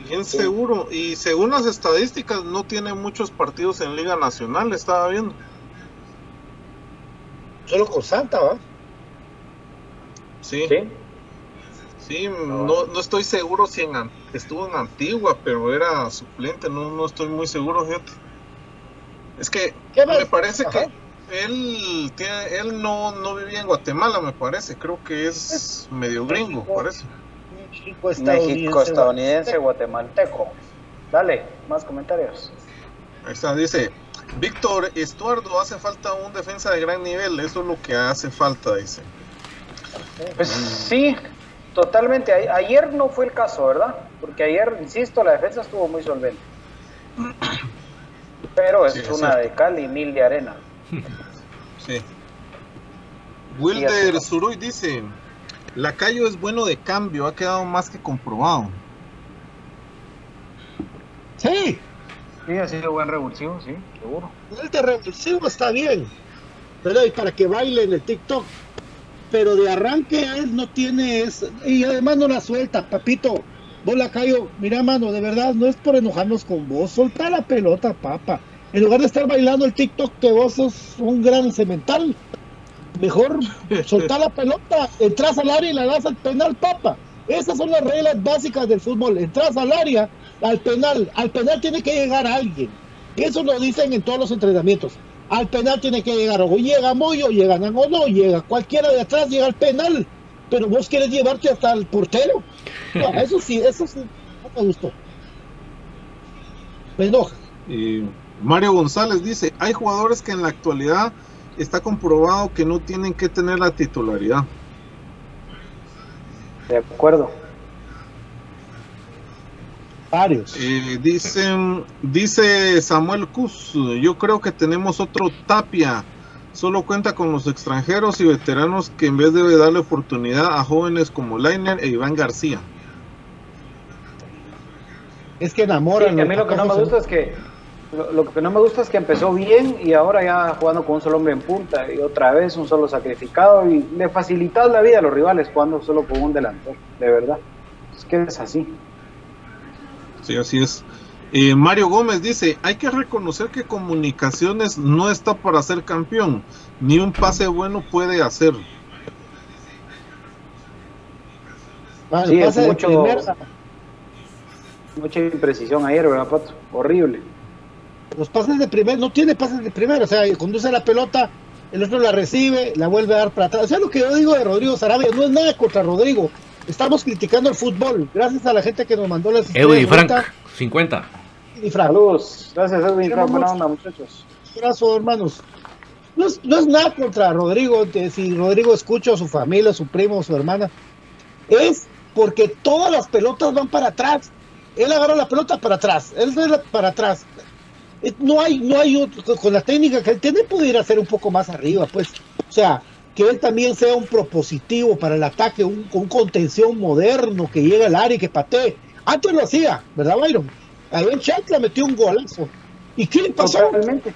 D: Bien seguro. Y según las estadísticas, no tiene muchos partidos en Liga Nacional, estaba viendo.
B: Solo con Santa, ¿va?
D: Sí. ¿Sí? Sí, no, no estoy seguro si en, estuvo en Antigua, pero era suplente, no, no estoy muy seguro, fíjate. Es que me parece que él tiene, él no, no vivía en Guatemala, me parece, creo que es medio gringo, parece.
C: México estadounidense, México estadounidense guatemalteco. Dale, más comentarios.
D: Ahí está, dice, Víctor Estuardo, hace falta un defensa de gran nivel, eso es lo que hace falta, dice.
C: Pues sí, totalmente. ayer no fue el caso, ¿verdad? Porque ayer, insisto, la defensa estuvo muy solvente. Pero es una de cal y mil de arena.
D: Sí. Wilder Suruy dice, Lacayo es bueno de cambio, ha quedado más que comprobado.
B: Sí.
C: Sí, ha sido buen revulsivo, sí, seguro.
B: El de revulsivo está bien, pero y para que baile en el TikTok. Pero de arranque él no tiene eso. Y además no la suelta, papito. Vos Lacayo, mira mano, de verdad, no es por enojarnos con vos. Solta la pelota, papa. En lugar de estar bailando el TikTok que vos sos un gran cemental, mejor soltar la pelota, entras al área y la das al penal, papa. Esas son las reglas básicas del fútbol. Entras al área, al penal. Al penal tiene que llegar alguien. Eso lo dicen en todos los entrenamientos. Al penal tiene que llegar, o llega Moyo, llega o no, llega cualquiera de atrás, llega al penal. Pero vos quieres llevarte hasta el portero. eso sí, eso sí, no me gustó. Me enoja.
D: Mario González dice, hay jugadores que en la actualidad está comprobado que no tienen que tener la titularidad.
C: De acuerdo.
B: Varios.
D: Eh, dicen, dice Samuel Cus, yo creo que tenemos otro Tapia. Solo cuenta con los extranjeros y veteranos que en vez de darle oportunidad a jóvenes como Lainer e Iván García.
B: Es que enamoran.
C: a mí lo que no me gusta es que lo, que no me gusta es que empezó bien y ahora ya jugando con un solo hombre en punta y otra vez un solo sacrificado y le facilitas la vida a los rivales jugando solo con un delantero, de verdad. Es que es así.
D: Sí, así es. Eh, Mario Gómez dice, hay que reconocer que Comunicaciones no está para ser campeón, ni un pase bueno puede hacer.
C: sí, es mucho, mucha imprecisión ayer, ¿verdad, Pato? Horrible.
B: Los pases de primera, no tiene pases de primera, o sea, conduce la pelota, el otro la recibe, la vuelve a dar para atrás. O sea, lo que yo digo de Rodrigo Sarabia no es nada contra Rodrigo. Estamos criticando el fútbol, gracias a la gente que nos mandó las
A: Edwin Frank, 50.
C: Y Frank. Saludos, gracias Edwin Frank, buena onda muchachos.
B: Un abrazo, hermanos. No es, no es nada contra Rodrigo, si Rodrigo escucha a su familia, su primo, su hermana. Es porque todas las pelotas van para atrás. Él agarra la pelota para atrás, él para atrás. Eh, no hay, no hay con la técnica que él tiene, pudiera ser un poco más arriba, pues. O sea, que él también sea un propositivo para el ataque, un, contención moderno que llegue al área y que patee. Antes lo hacía, ¿verdad, Byron? Ahí en Chantla metió un golazo. ¿Y qué le pasó?
C: Totalmente.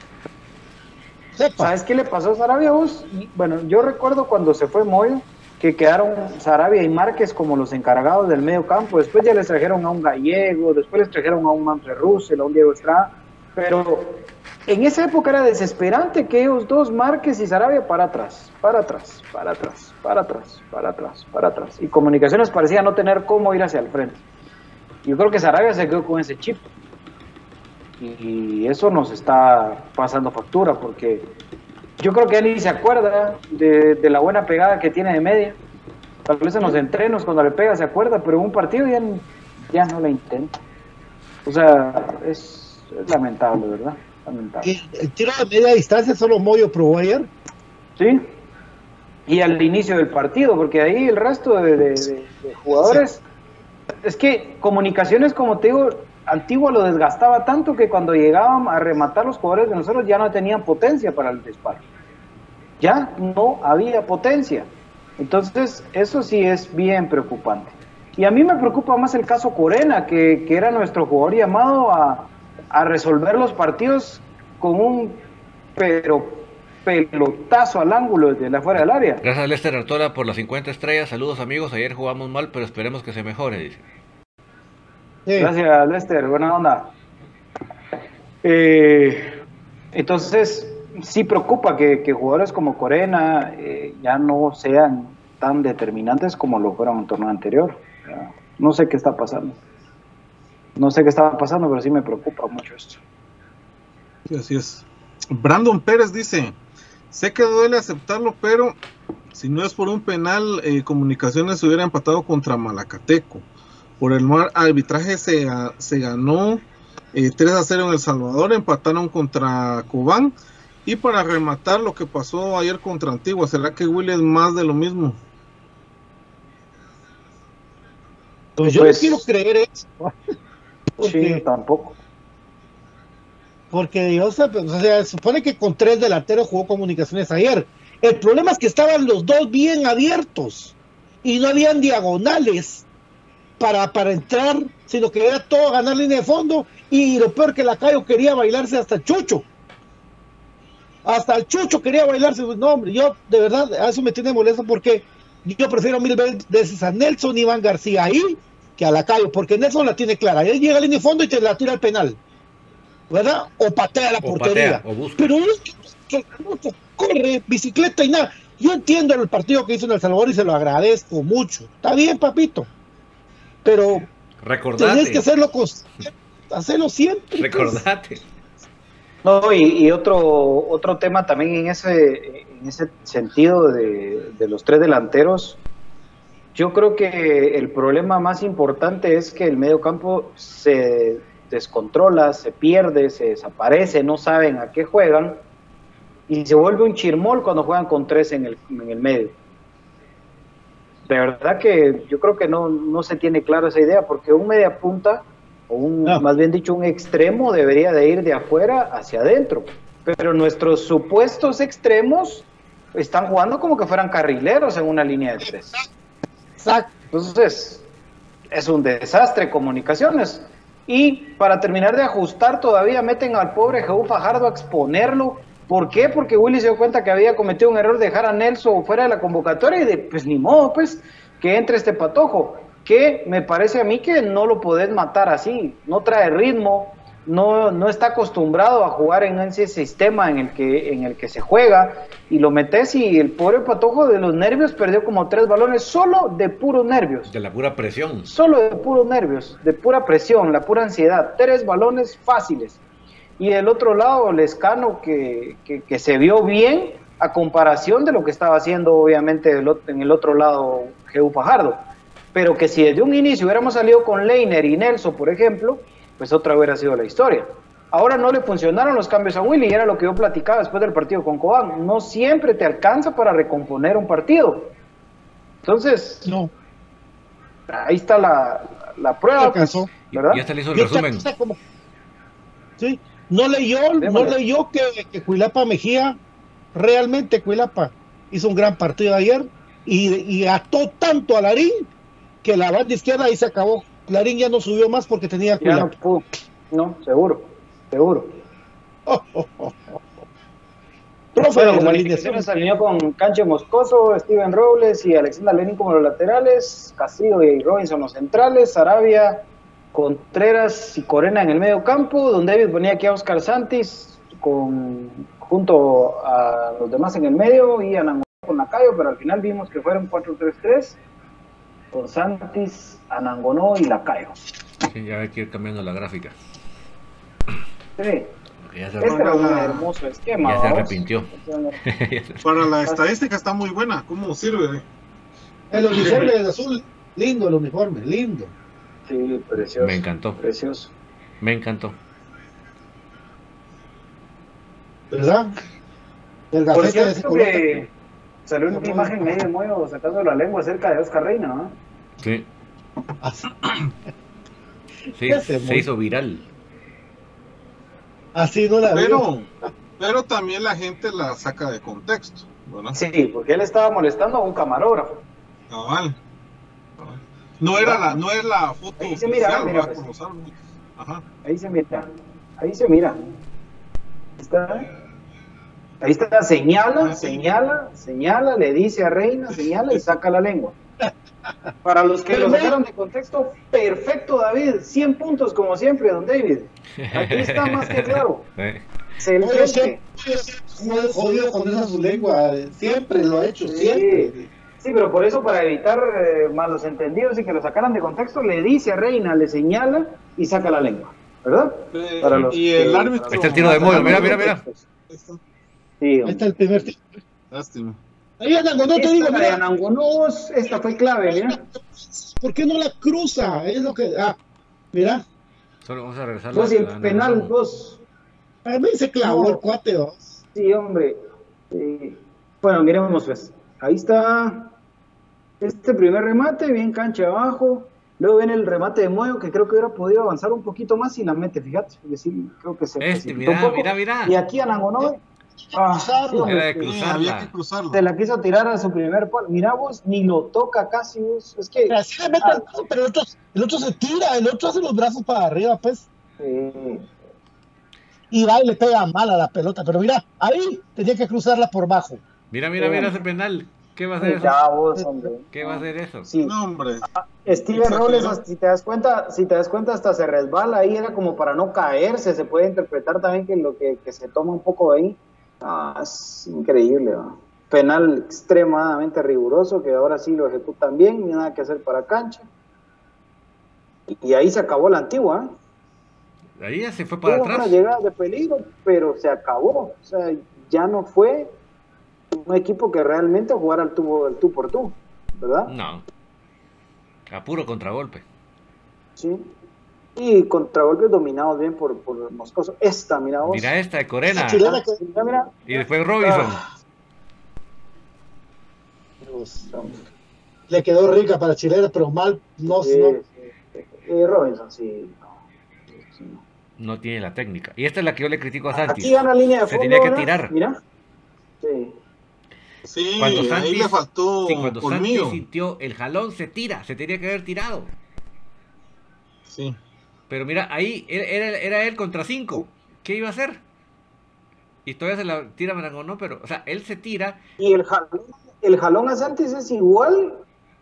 C: ¿Sabes qué le pasó a Sarabia vos? Bueno, yo recuerdo cuando se fue Moyo, que quedaron Sarabia y Márquez como los encargados del medio campo. Después ya les trajeron a un gallego, después les trajeron a un Manfred Russell, a un Diego Estrada pero en esa época era desesperante que ellos dos, Márquez y Sarabia, para atrás, para atrás, para atrás, para atrás, para atrás, para atrás. Y Comunicaciones parecía no tener cómo ir hacia el frente. Yo creo que Sarabia se quedó con ese chip. Y eso nos está pasando factura porque yo creo que él ni se acuerda de, la buena pegada que tiene de media. Tal vez en los entrenos cuando le pega se acuerda, pero en un partido ya, ya no la intenta. O sea, es lamentable, ¿verdad? Lamentable.
B: El tiro de media distancia solo Moyo probó ayer.
C: Sí. Y al inicio del partido, porque ahí el resto de, jugadores. Es que comunicaciones, como te digo, Antiguo lo desgastaba tanto que cuando llegaban a rematar los jugadores de nosotros ya no tenían potencia para el disparo. Ya no había potencia. Entonces, eso sí es bien preocupante. Y a mí me preocupa más el caso Corena, que, que era nuestro jugador llamado a, a resolver los partidos con un pero pelotazo al ángulo desde la fuera del área.
A: Gracias Lester Artola por las 50 estrellas. Saludos amigos, ayer jugamos mal, pero esperemos que se mejore, dice.
C: Gracias Lester, buena onda. Eh, entonces, sí preocupa que, jugadores como Corena eh, ya no sean tan determinantes como lo fueron en el torneo anterior. No sé qué está pasando. No sé qué estaba pasando, pero sí me preocupa mucho esto.
D: Sí, así es. Brandon Pérez dice, sé que duele aceptarlo, pero si no es por un penal, eh, Comunicaciones hubiera empatado contra Malacateco. Por el mal arbitraje se, se ganó 3 eh, a 0 en El Salvador, empataron contra Cobán. Y para rematar lo que pasó ayer contra Antigua, ¿será que Willy es más de lo mismo?
B: Pues yo no pues quiero creer eso.
C: Sí, tampoco.
B: Porque Dios, o sea, supone que con tres delanteros jugó comunicaciones ayer. El problema es que estaban los dos bien abiertos y no habían diagonales para, para entrar, sino que era todo ganar línea de fondo y lo peor que la Cayo quería bailarse hasta el Chucho. Hasta el Chucho quería bailarse. No, hombre, yo de verdad, a eso me tiene molesto porque yo prefiero mil veces a Nelson Iván García ahí que a la Cayo, porque Nelson la tiene clara. Él llega a línea de fondo y te la tira al penal. ¿Verdad? O patea la portería. Pero que, corre, bicicleta y nada. Yo entiendo el partido que hizo en El Salvador y se lo agradezco mucho. Está bien, papito. Pero
A: Recordate.
B: tenés que hacerlo, hacerlo siempre. Pues.
A: Recordate.
C: No, y, otro, otro tema también en ese, en ese sentido de, de los tres delanteros, yo creo que el problema más importante es que el medio campo se descontrola, se pierde, se desaparece, no saben a qué juegan y se vuelve un chirmol cuando juegan con tres en el, en el medio. De verdad que yo creo que no, no se tiene claro esa idea, porque un media punta, o un, más bien dicho, un extremo debería de ir de afuera hacia adentro. Pero nuestros supuestos extremos están jugando como que fueran carrileros en una línea de tres. Exacto. Entonces, es un desastre comunicaciones. Y para terminar de ajustar, todavía meten al pobre Jehu Fajardo a exponerlo. ¿Por qué? Porque Willy se dio cuenta que había cometido un error de dejar a Nelson fuera de la convocatoria y de, pues ni modo, pues, que entre este patojo. Que me parece a mí que no lo podés matar así. No trae ritmo, no, no está acostumbrado a jugar en ese sistema en el, que, en el que se juega y lo metes y el pobre Patojo de los nervios perdió como tres balones solo de puros nervios.
A: De la pura presión.
C: Solo de puros nervios, de pura presión, la pura ansiedad. Tres balones fáciles. Y del otro lado, Lescano que, que, que se vio bien a comparación de lo que estaba haciendo obviamente en el otro lado Geu Fajardo. Pero que si desde un inicio hubiéramos salido con Leiner y Nelson, por ejemplo, pues otra hubiera sido la historia. Ahora no le funcionaron los cambios a Willy, y era lo que yo platicaba después del partido con Cobán. No siempre te alcanza para recomponer un partido. Entonces, no. ahí está la, la prueba.
B: Pues,
A: ¿verdad? Ya está listo el resumen.
B: sí, no leyó, no leyó que, que Cuilapa Mejía, realmente Cuilapa hizo un gran partido ayer y, y ató tanto a Larín que la banda izquierda ahí se acabó. Larín ya no subió más porque tenía
C: cuidado. No, seguro, seguro. Profe, la alineación se alineó con Canche Moscoso, Steven Robles y Alexander Lenin como los laterales, Castillo y Robinson los centrales, Sarabia, Contreras y Corena en el medio campo, donde David ponía aquí a Oscar Santis con, junto a los demás en el medio y a con Lacayo, pero al final vimos que fueron 4-3-3 con Santis, Anangonó y Lacayo.
A: Sí, ya hay que ir cambiando la gráfica.
C: Sí. Ya se, este era un hermoso esquema.
A: Ya se arrepintió.
D: Para la estadística está muy buena. ¿Cómo sirve?
B: El uniforme de azul, lindo el uniforme, lindo.
C: Sí, precioso.
A: Me encantó.
C: Precioso.
A: Me encantó.
B: ¿Verdad?
C: El Por cierto que salió una imagen medio nuevo sacando la lengua cerca de Oscar Reina, ¿no?
A: Sí. sí, se hizo viral.
B: Así no la
D: pero, pero también la gente la saca de contexto. ¿verdad?
C: Sí, porque él estaba molestando a un camarógrafo.
D: Cabal. No era la, no es la foto
C: ahí se mira, mira pues. Ajá. Ahí se mira, ahí se mira. Está, ahí está, señala, señala, señala, le dice a Reina, señala y saca la lengua. Para los que lo sacaron de contexto, perfecto, David. 100 puntos, como siempre, don David. Aquí está más que claro. Se.
B: No es jodido con esa su lengua. Siempre lo ha hecho, siempre.
C: Sí, pero por eso, para evitar eh, malos entendidos y que lo sacaran de contexto, le dice a Reina, le señala y saca la lengua. ¿Verdad?
D: Eh, para los y el árbitro.
A: Este es el tiro de modo, mira, mira, mira.
B: Sí, Ahí está el primer tiro.
D: Lástima.
B: Ahí Anangonó te
C: Esta
B: digo, mira,
C: Anangonó, esta fue clave, mira.
B: ¿por qué no la cruza? Es lo que. Ah, mira,
A: Solo vamos a regresar
C: Pues el
A: la-
C: penal, pues.
B: a mí se clavó
C: No.
B: el cuate, ¿no?
C: Sí, hombre. Eh, bueno, miremos pues. Ahí está este primer remate, bien cancha abajo. Luego viene el remate de Moyo, que creo que hubiera podido avanzar un poquito más y la mete, fíjate. Es decir, creo que se
A: Este,
C: precipitó un
A: mira,
C: poco.
A: mira, mira.
C: Y aquí Anangonó, ah,
A: Era de
D: Sí, había que
A: cruzarla.
D: cruzarlo.
C: se la quiso tirar a su primer palo. Mira vos, ni lo toca casi vos. Es que...
B: Pero así le mete el pero el otro, el otro se tira, el otro hace los brazos para arriba, pues. Y va y le pega mal a la pelota. Pero mira, ahí tenía que cruzarla por bajo.
A: Mira, mira, mira ese penal. ¿Qué va a hacer eso? ¿Qué va a hacer eso?
C: Sí.
D: No, hombre.
C: Steven
D: Exageró.
C: Robles, si te das cuenta, si te das cuenta, hasta se resbala ahí, era como para no caerse, se puede interpretar también que lo que, que se toma un poco de ahí. Ah, es increíble, ¿no? penal extremadamente riguroso, que ahora sí lo ejecutan bien, y nada que hacer para cancha. Y ahí se acabó la antigua, ¿eh?
A: Ahí ya se fue para
C: Hubo una
A: atrás.
C: llegada de peligro, pero se acabó. O sea, ya no fue un equipo que realmente jugara el tú, el tú por tú, ¿verdad?
A: No. A puro contragolpe.
C: Sí. Y contragolpes dominados bien por, por Moscoso. Esta, mira vos.
A: Mira esta de Corena.
B: Esa chilena que-
C: Mira, mira.
A: Y después Robinson.
C: Ah,
B: le quedó rica para chilena, pero mal. No,
C: sí,
B: no.
C: sí. Eh, Robinson, sí. no.
A: Tiene la técnica. Y esta es la que yo le critico a Santi.
C: Aquí gana línea de
A: Se tenía que
C: ¿verdad?
A: tirar.
C: Mira. Sí.
D: Sí,
A: Cuando
D: ahí
A: Santi,
D: le faltó
A: sí, cuando Santi sintió el jalón, se tira. Se tenía que haber tirado.
D: Sí.
A: Pero mira, ahí era, él contra cinco. ¿Qué iba a hacer? Y todavía se la tira Marangonó, pero, o sea, él se tira.
C: Y el jalón, el jalón a Santis es igual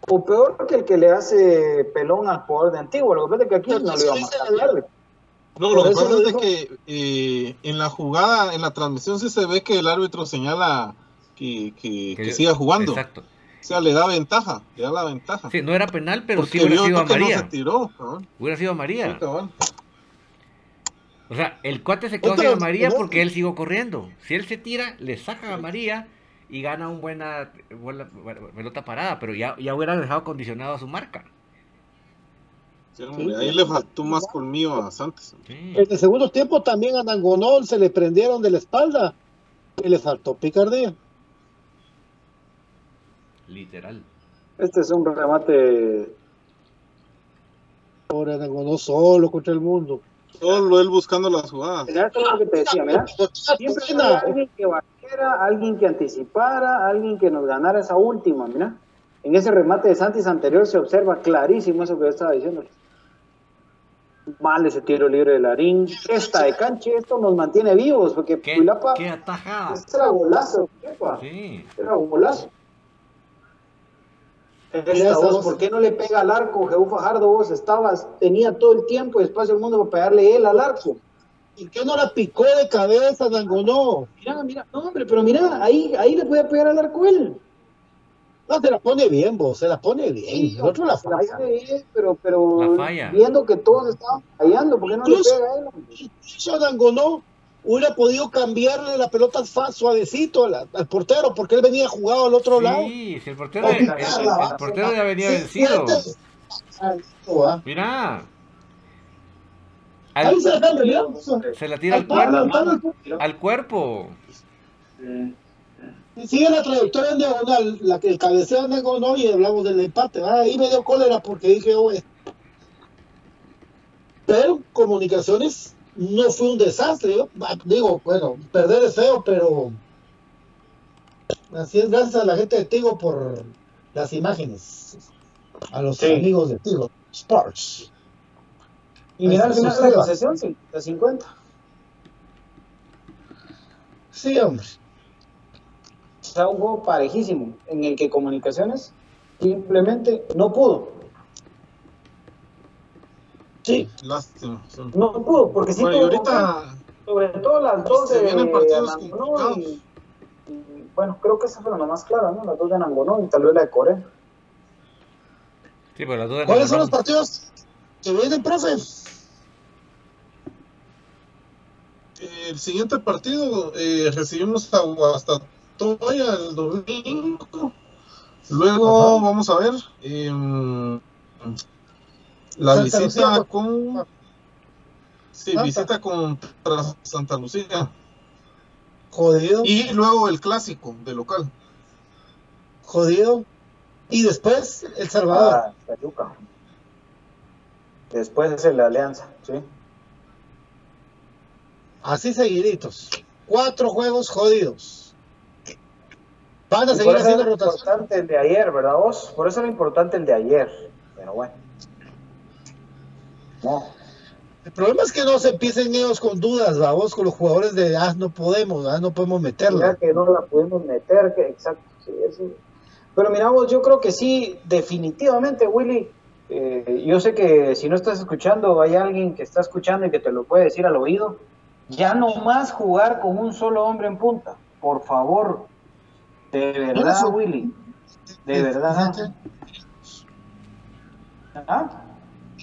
C: o peor que el que le hace pelón al jugador de Antigua. Lo que pasa es que aquí no le iba a matar.
D: No, lo que pasa es
B: dijo.
D: que eh, en la jugada, en la transmisión sí se ve que el árbitro señala que, que, que siga jugando.
A: Exacto.
D: O sea, le da ventaja, le da la ventaja.
A: Sí, no era penal, pero
D: Porque
A: sí hubiera sido a
D: que no
A: María.
D: se tiró, cabrón.
A: Hubiera sido a
D: Sí,
A: María.
D: cabal.
A: O sea, el cuate se quedó sin a María porque él siguió corriendo. Si él se tira, le saca a María y gana un buena, buena pelota parada, pero ya, ya hubiera dejado condicionado a su marca.
D: Sí, hombre, ahí le faltó más colmillo a Santos.
A: Sí.
B: En el segundo tiempo también a Nangonol se le prendieron de la espalda y le faltó picardía.
A: Literal.
C: Este es un remate.
B: Pobre Nangonol solo contra el mundo.
D: Solo él buscando las jugadas.
C: Mira, esto es lo que te decía, mira. Siempre había alguien que bajara, alguien que anticipara, alguien que nos ganara esa última, mira. En ese remate de Santis anterior se observa clarísimo eso que yo estaba diciendo. Mal ese tiro libre de Larín. Esta de canche, esto nos mantiene vivos, porque
A: ¿Qué, qué atajada?
C: este era golazo. Era golazo. Voz. ¿por qué no le pega al arco? Jehú Fajardo, vos estabas, tenía todo el tiempo y espacio del mundo para pegarle él al arco.
B: ¿Y qué no la picó de cabeza Nangonol?
C: Mira, mira, no hombre, pero mira, ahí, ahí le puede pegar al arco él.
B: No, se la pone bien, vos, se la pone bien.
C: Sí,
B: el otro la
C: la
B: falla.
C: pone bien, pero, pero
A: La falla.
C: viendo que todos estaban fallando, ¿por qué no le
B: Incluso-
C: pega a él? hombre?
B: Incluso Nangonol hubiera podido cambiarle la pelota suavecito al, al portero porque él venía jugado al otro lado.
A: Sí, si el portero, el, el- el portero ya venía
B: Sí,
A: vencido. Mira.
B: Ahí
A: Al-
B: se la
A: se tira al cuerpo.
B: al
A: cuerpo.
B: Y Sigue la trayectoria en diagonal, la que el cabeceo de Nangonol y hablamos del empate. Ah, ahí me dio cólera porque dije, oye. Pero comunicaciones no fue un desastre. Yo, ah, digo, bueno, perder es feo, pero así es gracias a la gente de Tigo por las imágenes. A los
C: Sí.
B: amigos de Tigo Sports.
C: Y mira, al final
B: sí
C: de la
B: va.
C: posesión, 50.
B: Sí, hombre.
C: O sea, un juego parejísimo, en el que Comunicaciones simplemente no pudo.
B: Sí.
D: Lástima. sí.
C: No pudo, porque sí
D: Bueno, y ahorita
C: sobre todo las dos
D: se
C: de
D: vienen partidos
C: Anangonó y, y, bueno, creo que esas fueron las más claras, ¿no? Las dos de Anangonó y tal vez la de Corea.
A: Sí, pero las dos de
B: ¿Cuáles son los partidos que vienen, profe?
D: el siguiente partido eh, recibimos a, hasta Montoya el domingo. Luego vamos a ver em, la
B: Santa
D: visita
B: Lucía.
D: con sí,
B: Santa.
D: visita contra Santa Lucía
B: Jodido,
D: y luego el clásico de local.
B: jodido. Y después El Salvador.
C: Ah. Después es la alianza, ¿sí?
B: Así seguiditos. Cuatro juegos jodidos. Van a seguir
C: por eso
B: haciendo
C: era
B: rotación.
D: pues,
C: importante el de ayer, ¿verdad vos? Por eso era importante el de ayer. Pero bueno. No.
B: El problema es que no se empiecen ellos con dudas, vamos, con los jugadores de ah, no podemos, ah, no podemos meterla.
C: que no la pudimos meter, que exacto, sí, eso. Pero mira vos, yo creo que sí, definitivamente, Willy. eh, yo sé que si no estás escuchando, hay alguien que está escuchando y que te lo puede decir al oído. Ya no más jugar con un solo hombre en punta. Por favor. De verdad, Willy. De verdad. ¿Ah?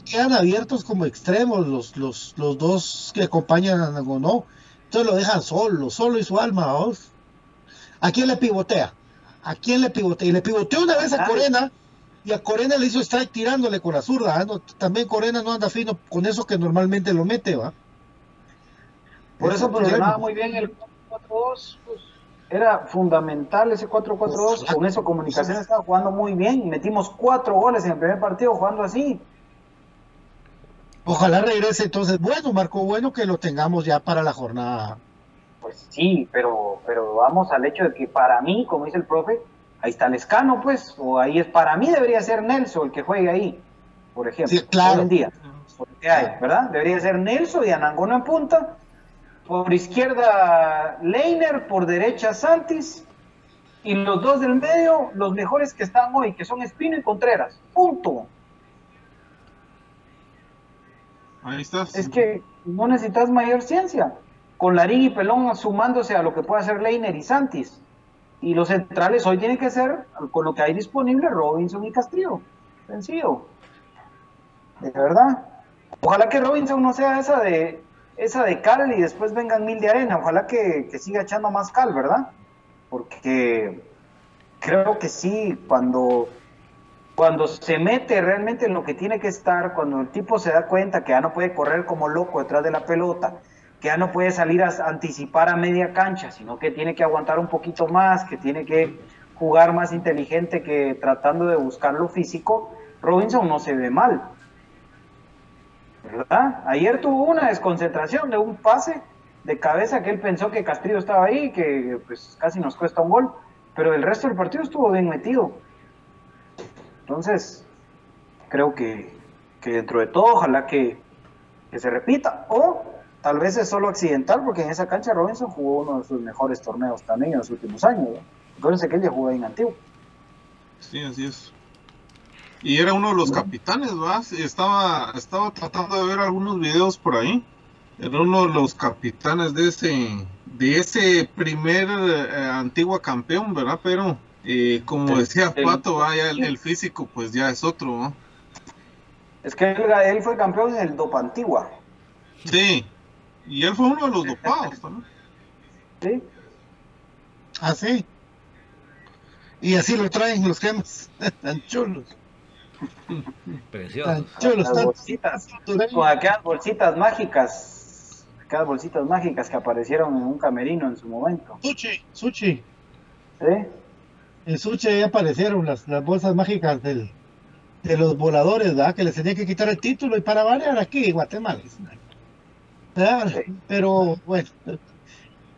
B: Quedan abiertos como extremos los, los, los dos que acompañan a Nagonó. Entonces lo dejan solo, solo y su alma, vamos. ¿A quién le pivotea? ¿A quién le pivotea? Y le pivoteó una vez a. Corena y a Corena le hizo strike tirándole con la zurda. ¿ah? No, también Corena no anda fino con eso que normalmente lo mete, ¿va?
C: Por eso funcionaba muy bien el 4-4-2. pues, era fundamental ese 4-4-2. Con eso Comunicaciones estaba jugando muy bien. Metimos cuatro goles en el primer partido jugando así.
B: Ojalá regrese entonces. Bueno, Marco, bueno que lo tengamos ya para la jornada.
C: Pues sí, pero, pero vamos al hecho de que para mí, como dice el profe, ahí está Lescano, pues, o ahí es para mí debería ser Nelson el que juegue ahí, por ejemplo,
B: Sí, claro.
C: hoy en día, porque hay, ¿verdad? Debería ser Nelson y Anangono en punta, por izquierda Leiner, por derecha Santis, y los dos del medio, los mejores que están hoy, que son Espino y Contreras, punto.
D: Ahí está.
C: Es que no necesitas mayor ciencia. Con Larín y Pelón sumándose a lo que puede hacer Leiner y Santis. Y los centrales hoy tienen que ser, con lo que hay disponible, Robinson y Castillo. Sencillo. De verdad. Ojalá que Robinson no sea esa de esa de cal y después vengan mil de arena. Ojalá que siga echando más cal, ¿verdad? Porque creo que sí, cuando cuando se mete realmente en lo que tiene que estar, cuando el tipo se da cuenta que ya no puede correr como loco detrás de la pelota, que ya no puede salir a anticipar a media cancha, sino que tiene que aguantar un poquito más, que tiene que jugar más inteligente que tratando de buscar lo físico, Robinson no se ve mal. ¿Verdad? Ayer tuvo una desconcentración de un pase de cabeza que él pensó que Castillo estaba ahí, que pues casi nos cuesta un gol, pero el resto del partido estuvo bien metido. Entonces, creo que, que dentro de todo, ojalá que, que se repita. O tal vez es solo accidental, porque en esa cancha Robinson jugó uno de sus mejores torneos también en los últimos años. ¿no? Acuérdense que él ya jugó en Antiguo.
D: Sí, así es. Y era uno de los capitanes, ¿verdad? Estaba, estaba tratando de ver algunos videos por ahí. Era uno de los capitanes de ese, de ese primer eh, antigua campeón, ¿verdad? Pero eh, como decía
C: el-
D: Pato, ¿va? Ya el, el físico pues ya es otro, ¿no?
C: Es que él, él fue campeón en el Dopa Antigua.
D: Sí. Y él fue uno de los dopados también.
C: ¿sí?
B: Así. Y así lo traen los gemas. Tan chulos.
A: Precioso.
B: Tan chulos. Tan-
C: bolsitas, con aquellas bolsitas mágicas, aquellas bolsitas mágicas que aparecieron en un camerino en su momento.
B: Sushi, sushi.
C: ¿sí?
B: En Suchi ahí aparecieron las, las bolsas mágicas del, de los voladores, ¿verdad? Que les tenía que quitar el título y para variar aquí, Guatemala. ¿verdad? Pero bueno,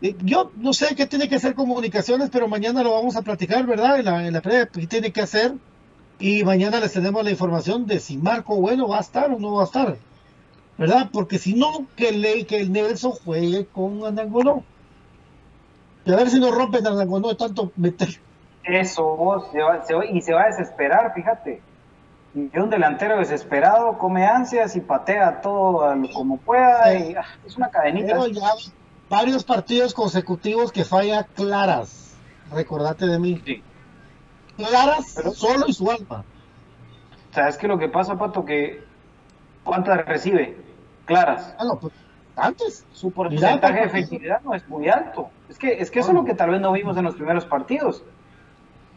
B: eh, yo no sé qué tiene que hacer comunicaciones, pero mañana lo vamos a platicar, ¿verdad? En la, en la previa, qué tiene que hacer. Y mañana les tenemos la información de si Marco Bueno va a estar o no va a estar. ¿Verdad? Porque si no, que, le, que el Nelson juegue con Anangonó. Y a ver si nos rompen Anangonó de tanto meter.
C: Eso vos, se va- se y se va a desesperar, fíjate. Y un delantero desesperado come ansias y patea todo como pueda. y, ah, es una cadenita.
B: Pero ya varios partidos consecutivos que falla claras. Recordate de mí.
C: Sí.
B: Claras,
C: Pero-
B: solo y su alma.
C: ¿Sabes qué es lo que pasa, Pato? Que ¿cuántas recibe? Claras.
B: Ah, no, pues, importantes.
C: Su porcentaje de efectividad no es muy alto. Es que, es que eso es lo que tal vez no vimos en los primeros partidos.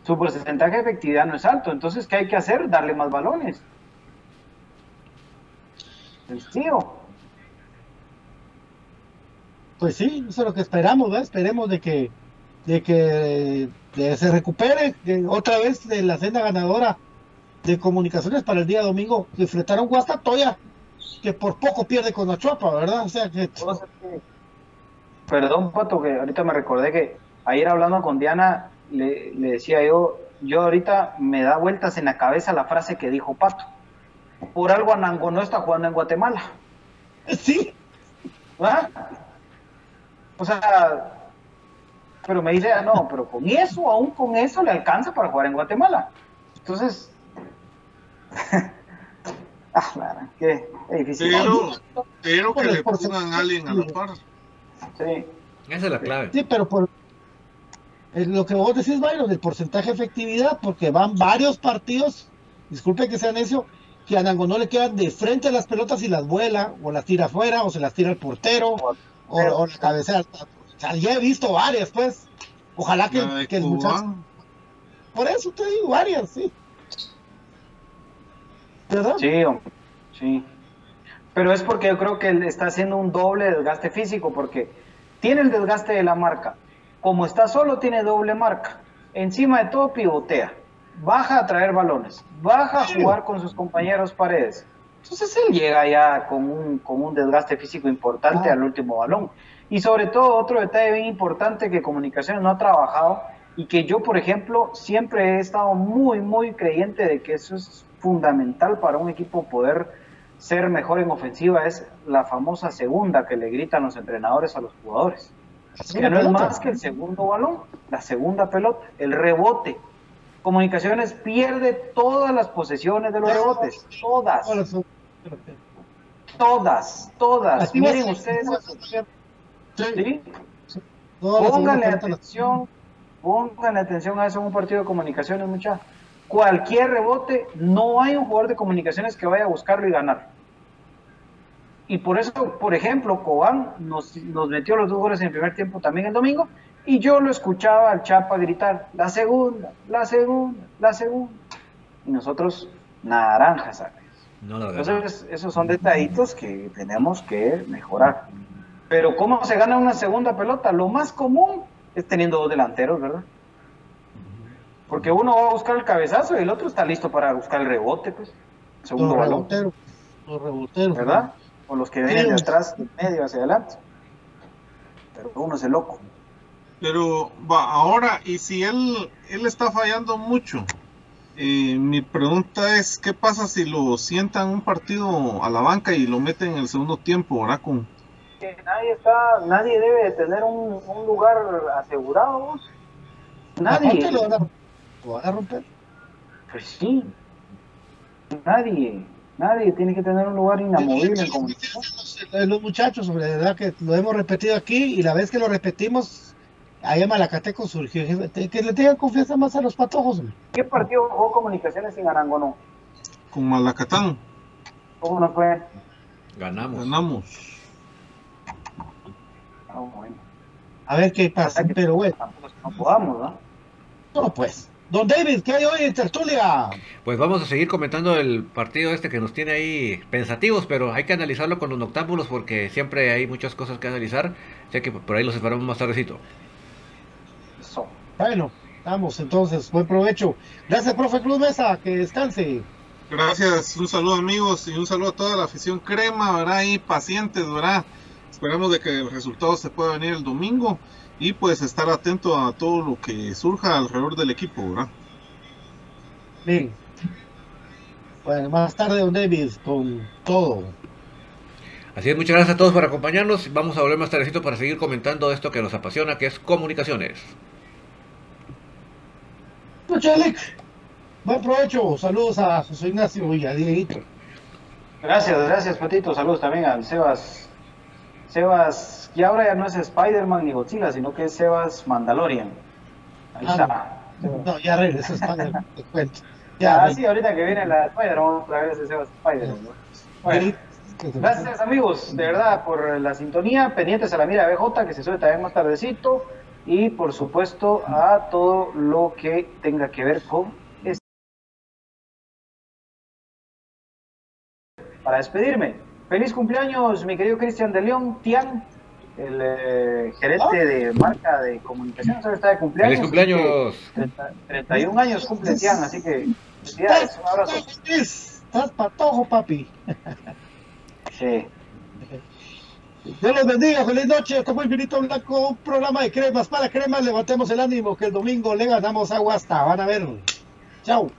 C: Su porcentaje de efectividad no es alto. Entonces, ¿qué hay que hacer? Darle más balones. Sencillo.
B: Pues sí, eso es lo que esperamos, ¿verdad? Esperemos de que, de que se recupere otra vez de la senda ganadora de comunicaciones para el día domingo enfrentaron Guastatoya, que por poco pierde con la Chuapa, ¿verdad? O sea que...
C: Perdón, Pato, que ahorita me recordé que ayer hablando con Diana, le, decía yo, yo ahorita me da vueltas en la cabeza la frase que dijo Pato. Por algo Anango no está jugando en Guatemala.
B: Sí.
C: ¿Ah? O sea, pero me dice, ah, no, pero con eso, aún con eso le alcanza para jugar en Guatemala. Entonces, ah, claro, qué, difícil.
D: Pero, que le pongan a alguien a la par.
C: Sí.
A: Esa es la clave.
B: Sí, pero por lo que vos decís, Byron, del porcentaje de efectividad, porque van varios partidos, disculpe que sea necio, que a Nango no le quedan de frente a las pelotas y las vuela, o las tira afuera, o se las tira el portero, o, o, la cabecea. O sea, ya he visto varias, pues. Ojalá que, que el muchacho. Por eso te digo, varias, sí.
C: ¿Verdad? Sí, sí. Pero es porque yo creo que él está haciendo un doble desgaste físico, porque tiene el desgaste de la marca. Como está solo, tiene doble marca. Encima de todo, pivotea. Baja a traer balones. Baja a jugar con sus compañeros paredes. Entonces él llega ya con un, con un desgaste físico importante al último balón. Y sobre todo, otro detalle bien importante que Comunicaciones no ha trabajado y que yo, por ejemplo, siempre he estado muy, muy creyente de que eso es fundamental para un equipo poder ser mejor en ofensiva es la famosa segunda que le gritan los entrenadores a los jugadores. Que no es más que el segundo balón, la segunda pelota, el rebote. Comunicaciones pierde todas las posesiones de los rebotes, todas. Todas, todas. Miren ustedes. ¿sí? Pónganle atención, pónganle atención a eso en un partido de comunicaciones, muchachos cualquier rebote, no hay un jugador de comunicaciones que vaya a buscarlo y ganar. Y por eso, por ejemplo, Cobán nos, metió los dos goles en el primer tiempo también el domingo, y yo lo escuchaba al Chapa gritar, la segunda, la segunda, la segunda. Y nosotros, naranjas, Entonces, esos son detallitos que tenemos que mejorar. Pero ¿cómo se gana una segunda pelota? Lo más común es teniendo dos delanteros, ¿verdad? Porque uno va a buscar el cabezazo y el otro está listo para buscar el rebote, pues. Segundo balón.
B: Los reboteros.
C: ¿Verdad? O los que vienen de atrás, de medio hacia adelante. Pero uno es el loco.
D: Pero va, ahora, y si él, él está fallando mucho, eh, mi pregunta es, ¿qué pasa si lo sientan un partido a la banca y lo meten en el segundo tiempo, ¿verdad? Con...
C: nadie está, nadie debe tener un, lugar asegurado. Nadie.
B: ¿Lo van a romper?
C: Pues sí. Nadie, nadie tiene que tener un lugar inamovible en
B: comunicación. Los, muchachos, sobre verdad que lo hemos repetido aquí y la vez que lo repetimos, ahí en Malacateco surgió. Que le tengan confianza más a los patojos.
C: ¿Qué partido jugó comunicaciones sin Arangono?
D: Con Malacatán.
C: ¿Cómo no fue?
A: Ganamos.
D: Ganamos.
C: Ah, bueno.
B: A ver qué pasa, pero bueno.
C: No podamos, ¿no?
B: No, pues. Don David, ¿qué hay hoy en tertulia?
A: Pues vamos a seguir comentando el partido este que nos tiene ahí pensativos, pero hay que analizarlo con los noctámbulos porque siempre hay muchas cosas que analizar, ya que por ahí los esperamos más tardecito.
B: Bueno, vamos entonces, buen provecho. Gracias, profe Cruz Mesa, que descanse.
D: Gracias, un saludo amigos y un saludo a toda la afición crema, ¿verdad? Ahí pacientes, ¿verdad? Esperamos de que el resultado se pueda venir el domingo y pues estar atento a todo lo que surja alrededor del equipo, ¿verdad?
B: Bien. Bueno, más tarde, don David, con todo.
A: Así es, muchas gracias a todos por acompañarnos. Vamos a volver más tardecito para seguir comentando esto que nos apasiona, que es comunicaciones.
B: Buen provecho. Saludos a José Ignacio y a Dieguito.
C: Gracias, gracias, Patito. Saludos también al Sebas. Sebas y ahora ya no es Spider-Man ni Godzilla, sino que es Sebas Mandalorian. Ahí ah, está.
B: No, ya regresó Spider-Man,
C: te cuento. Ya, ah, sí, ahorita que viene la Spider-Man, otra vez es Sebas Spider-Man. Gracias amigos, de verdad, por la sintonía, pendientes a la mira BJ que se sube también más tardecito y por supuesto a todo lo que tenga que ver con este. Para despedirme, feliz cumpleaños mi querido Cristian de León, Tian, el eh, gerente de marca de comunicaciones, ahora está de cumpleaños.
A: ¡Feliz cumpleaños!
C: 30 31 años cumple Tian, así que felicidades, un abrazo.
B: Estás patojo, papi.
C: Sí.
B: Dios los bendiga, feliz noche. Esto fue Infinito Blanco, un programa de cremas para cremas. Levantemos el ánimo que el domingo le ganamos agua hasta. Van a ver. Chao.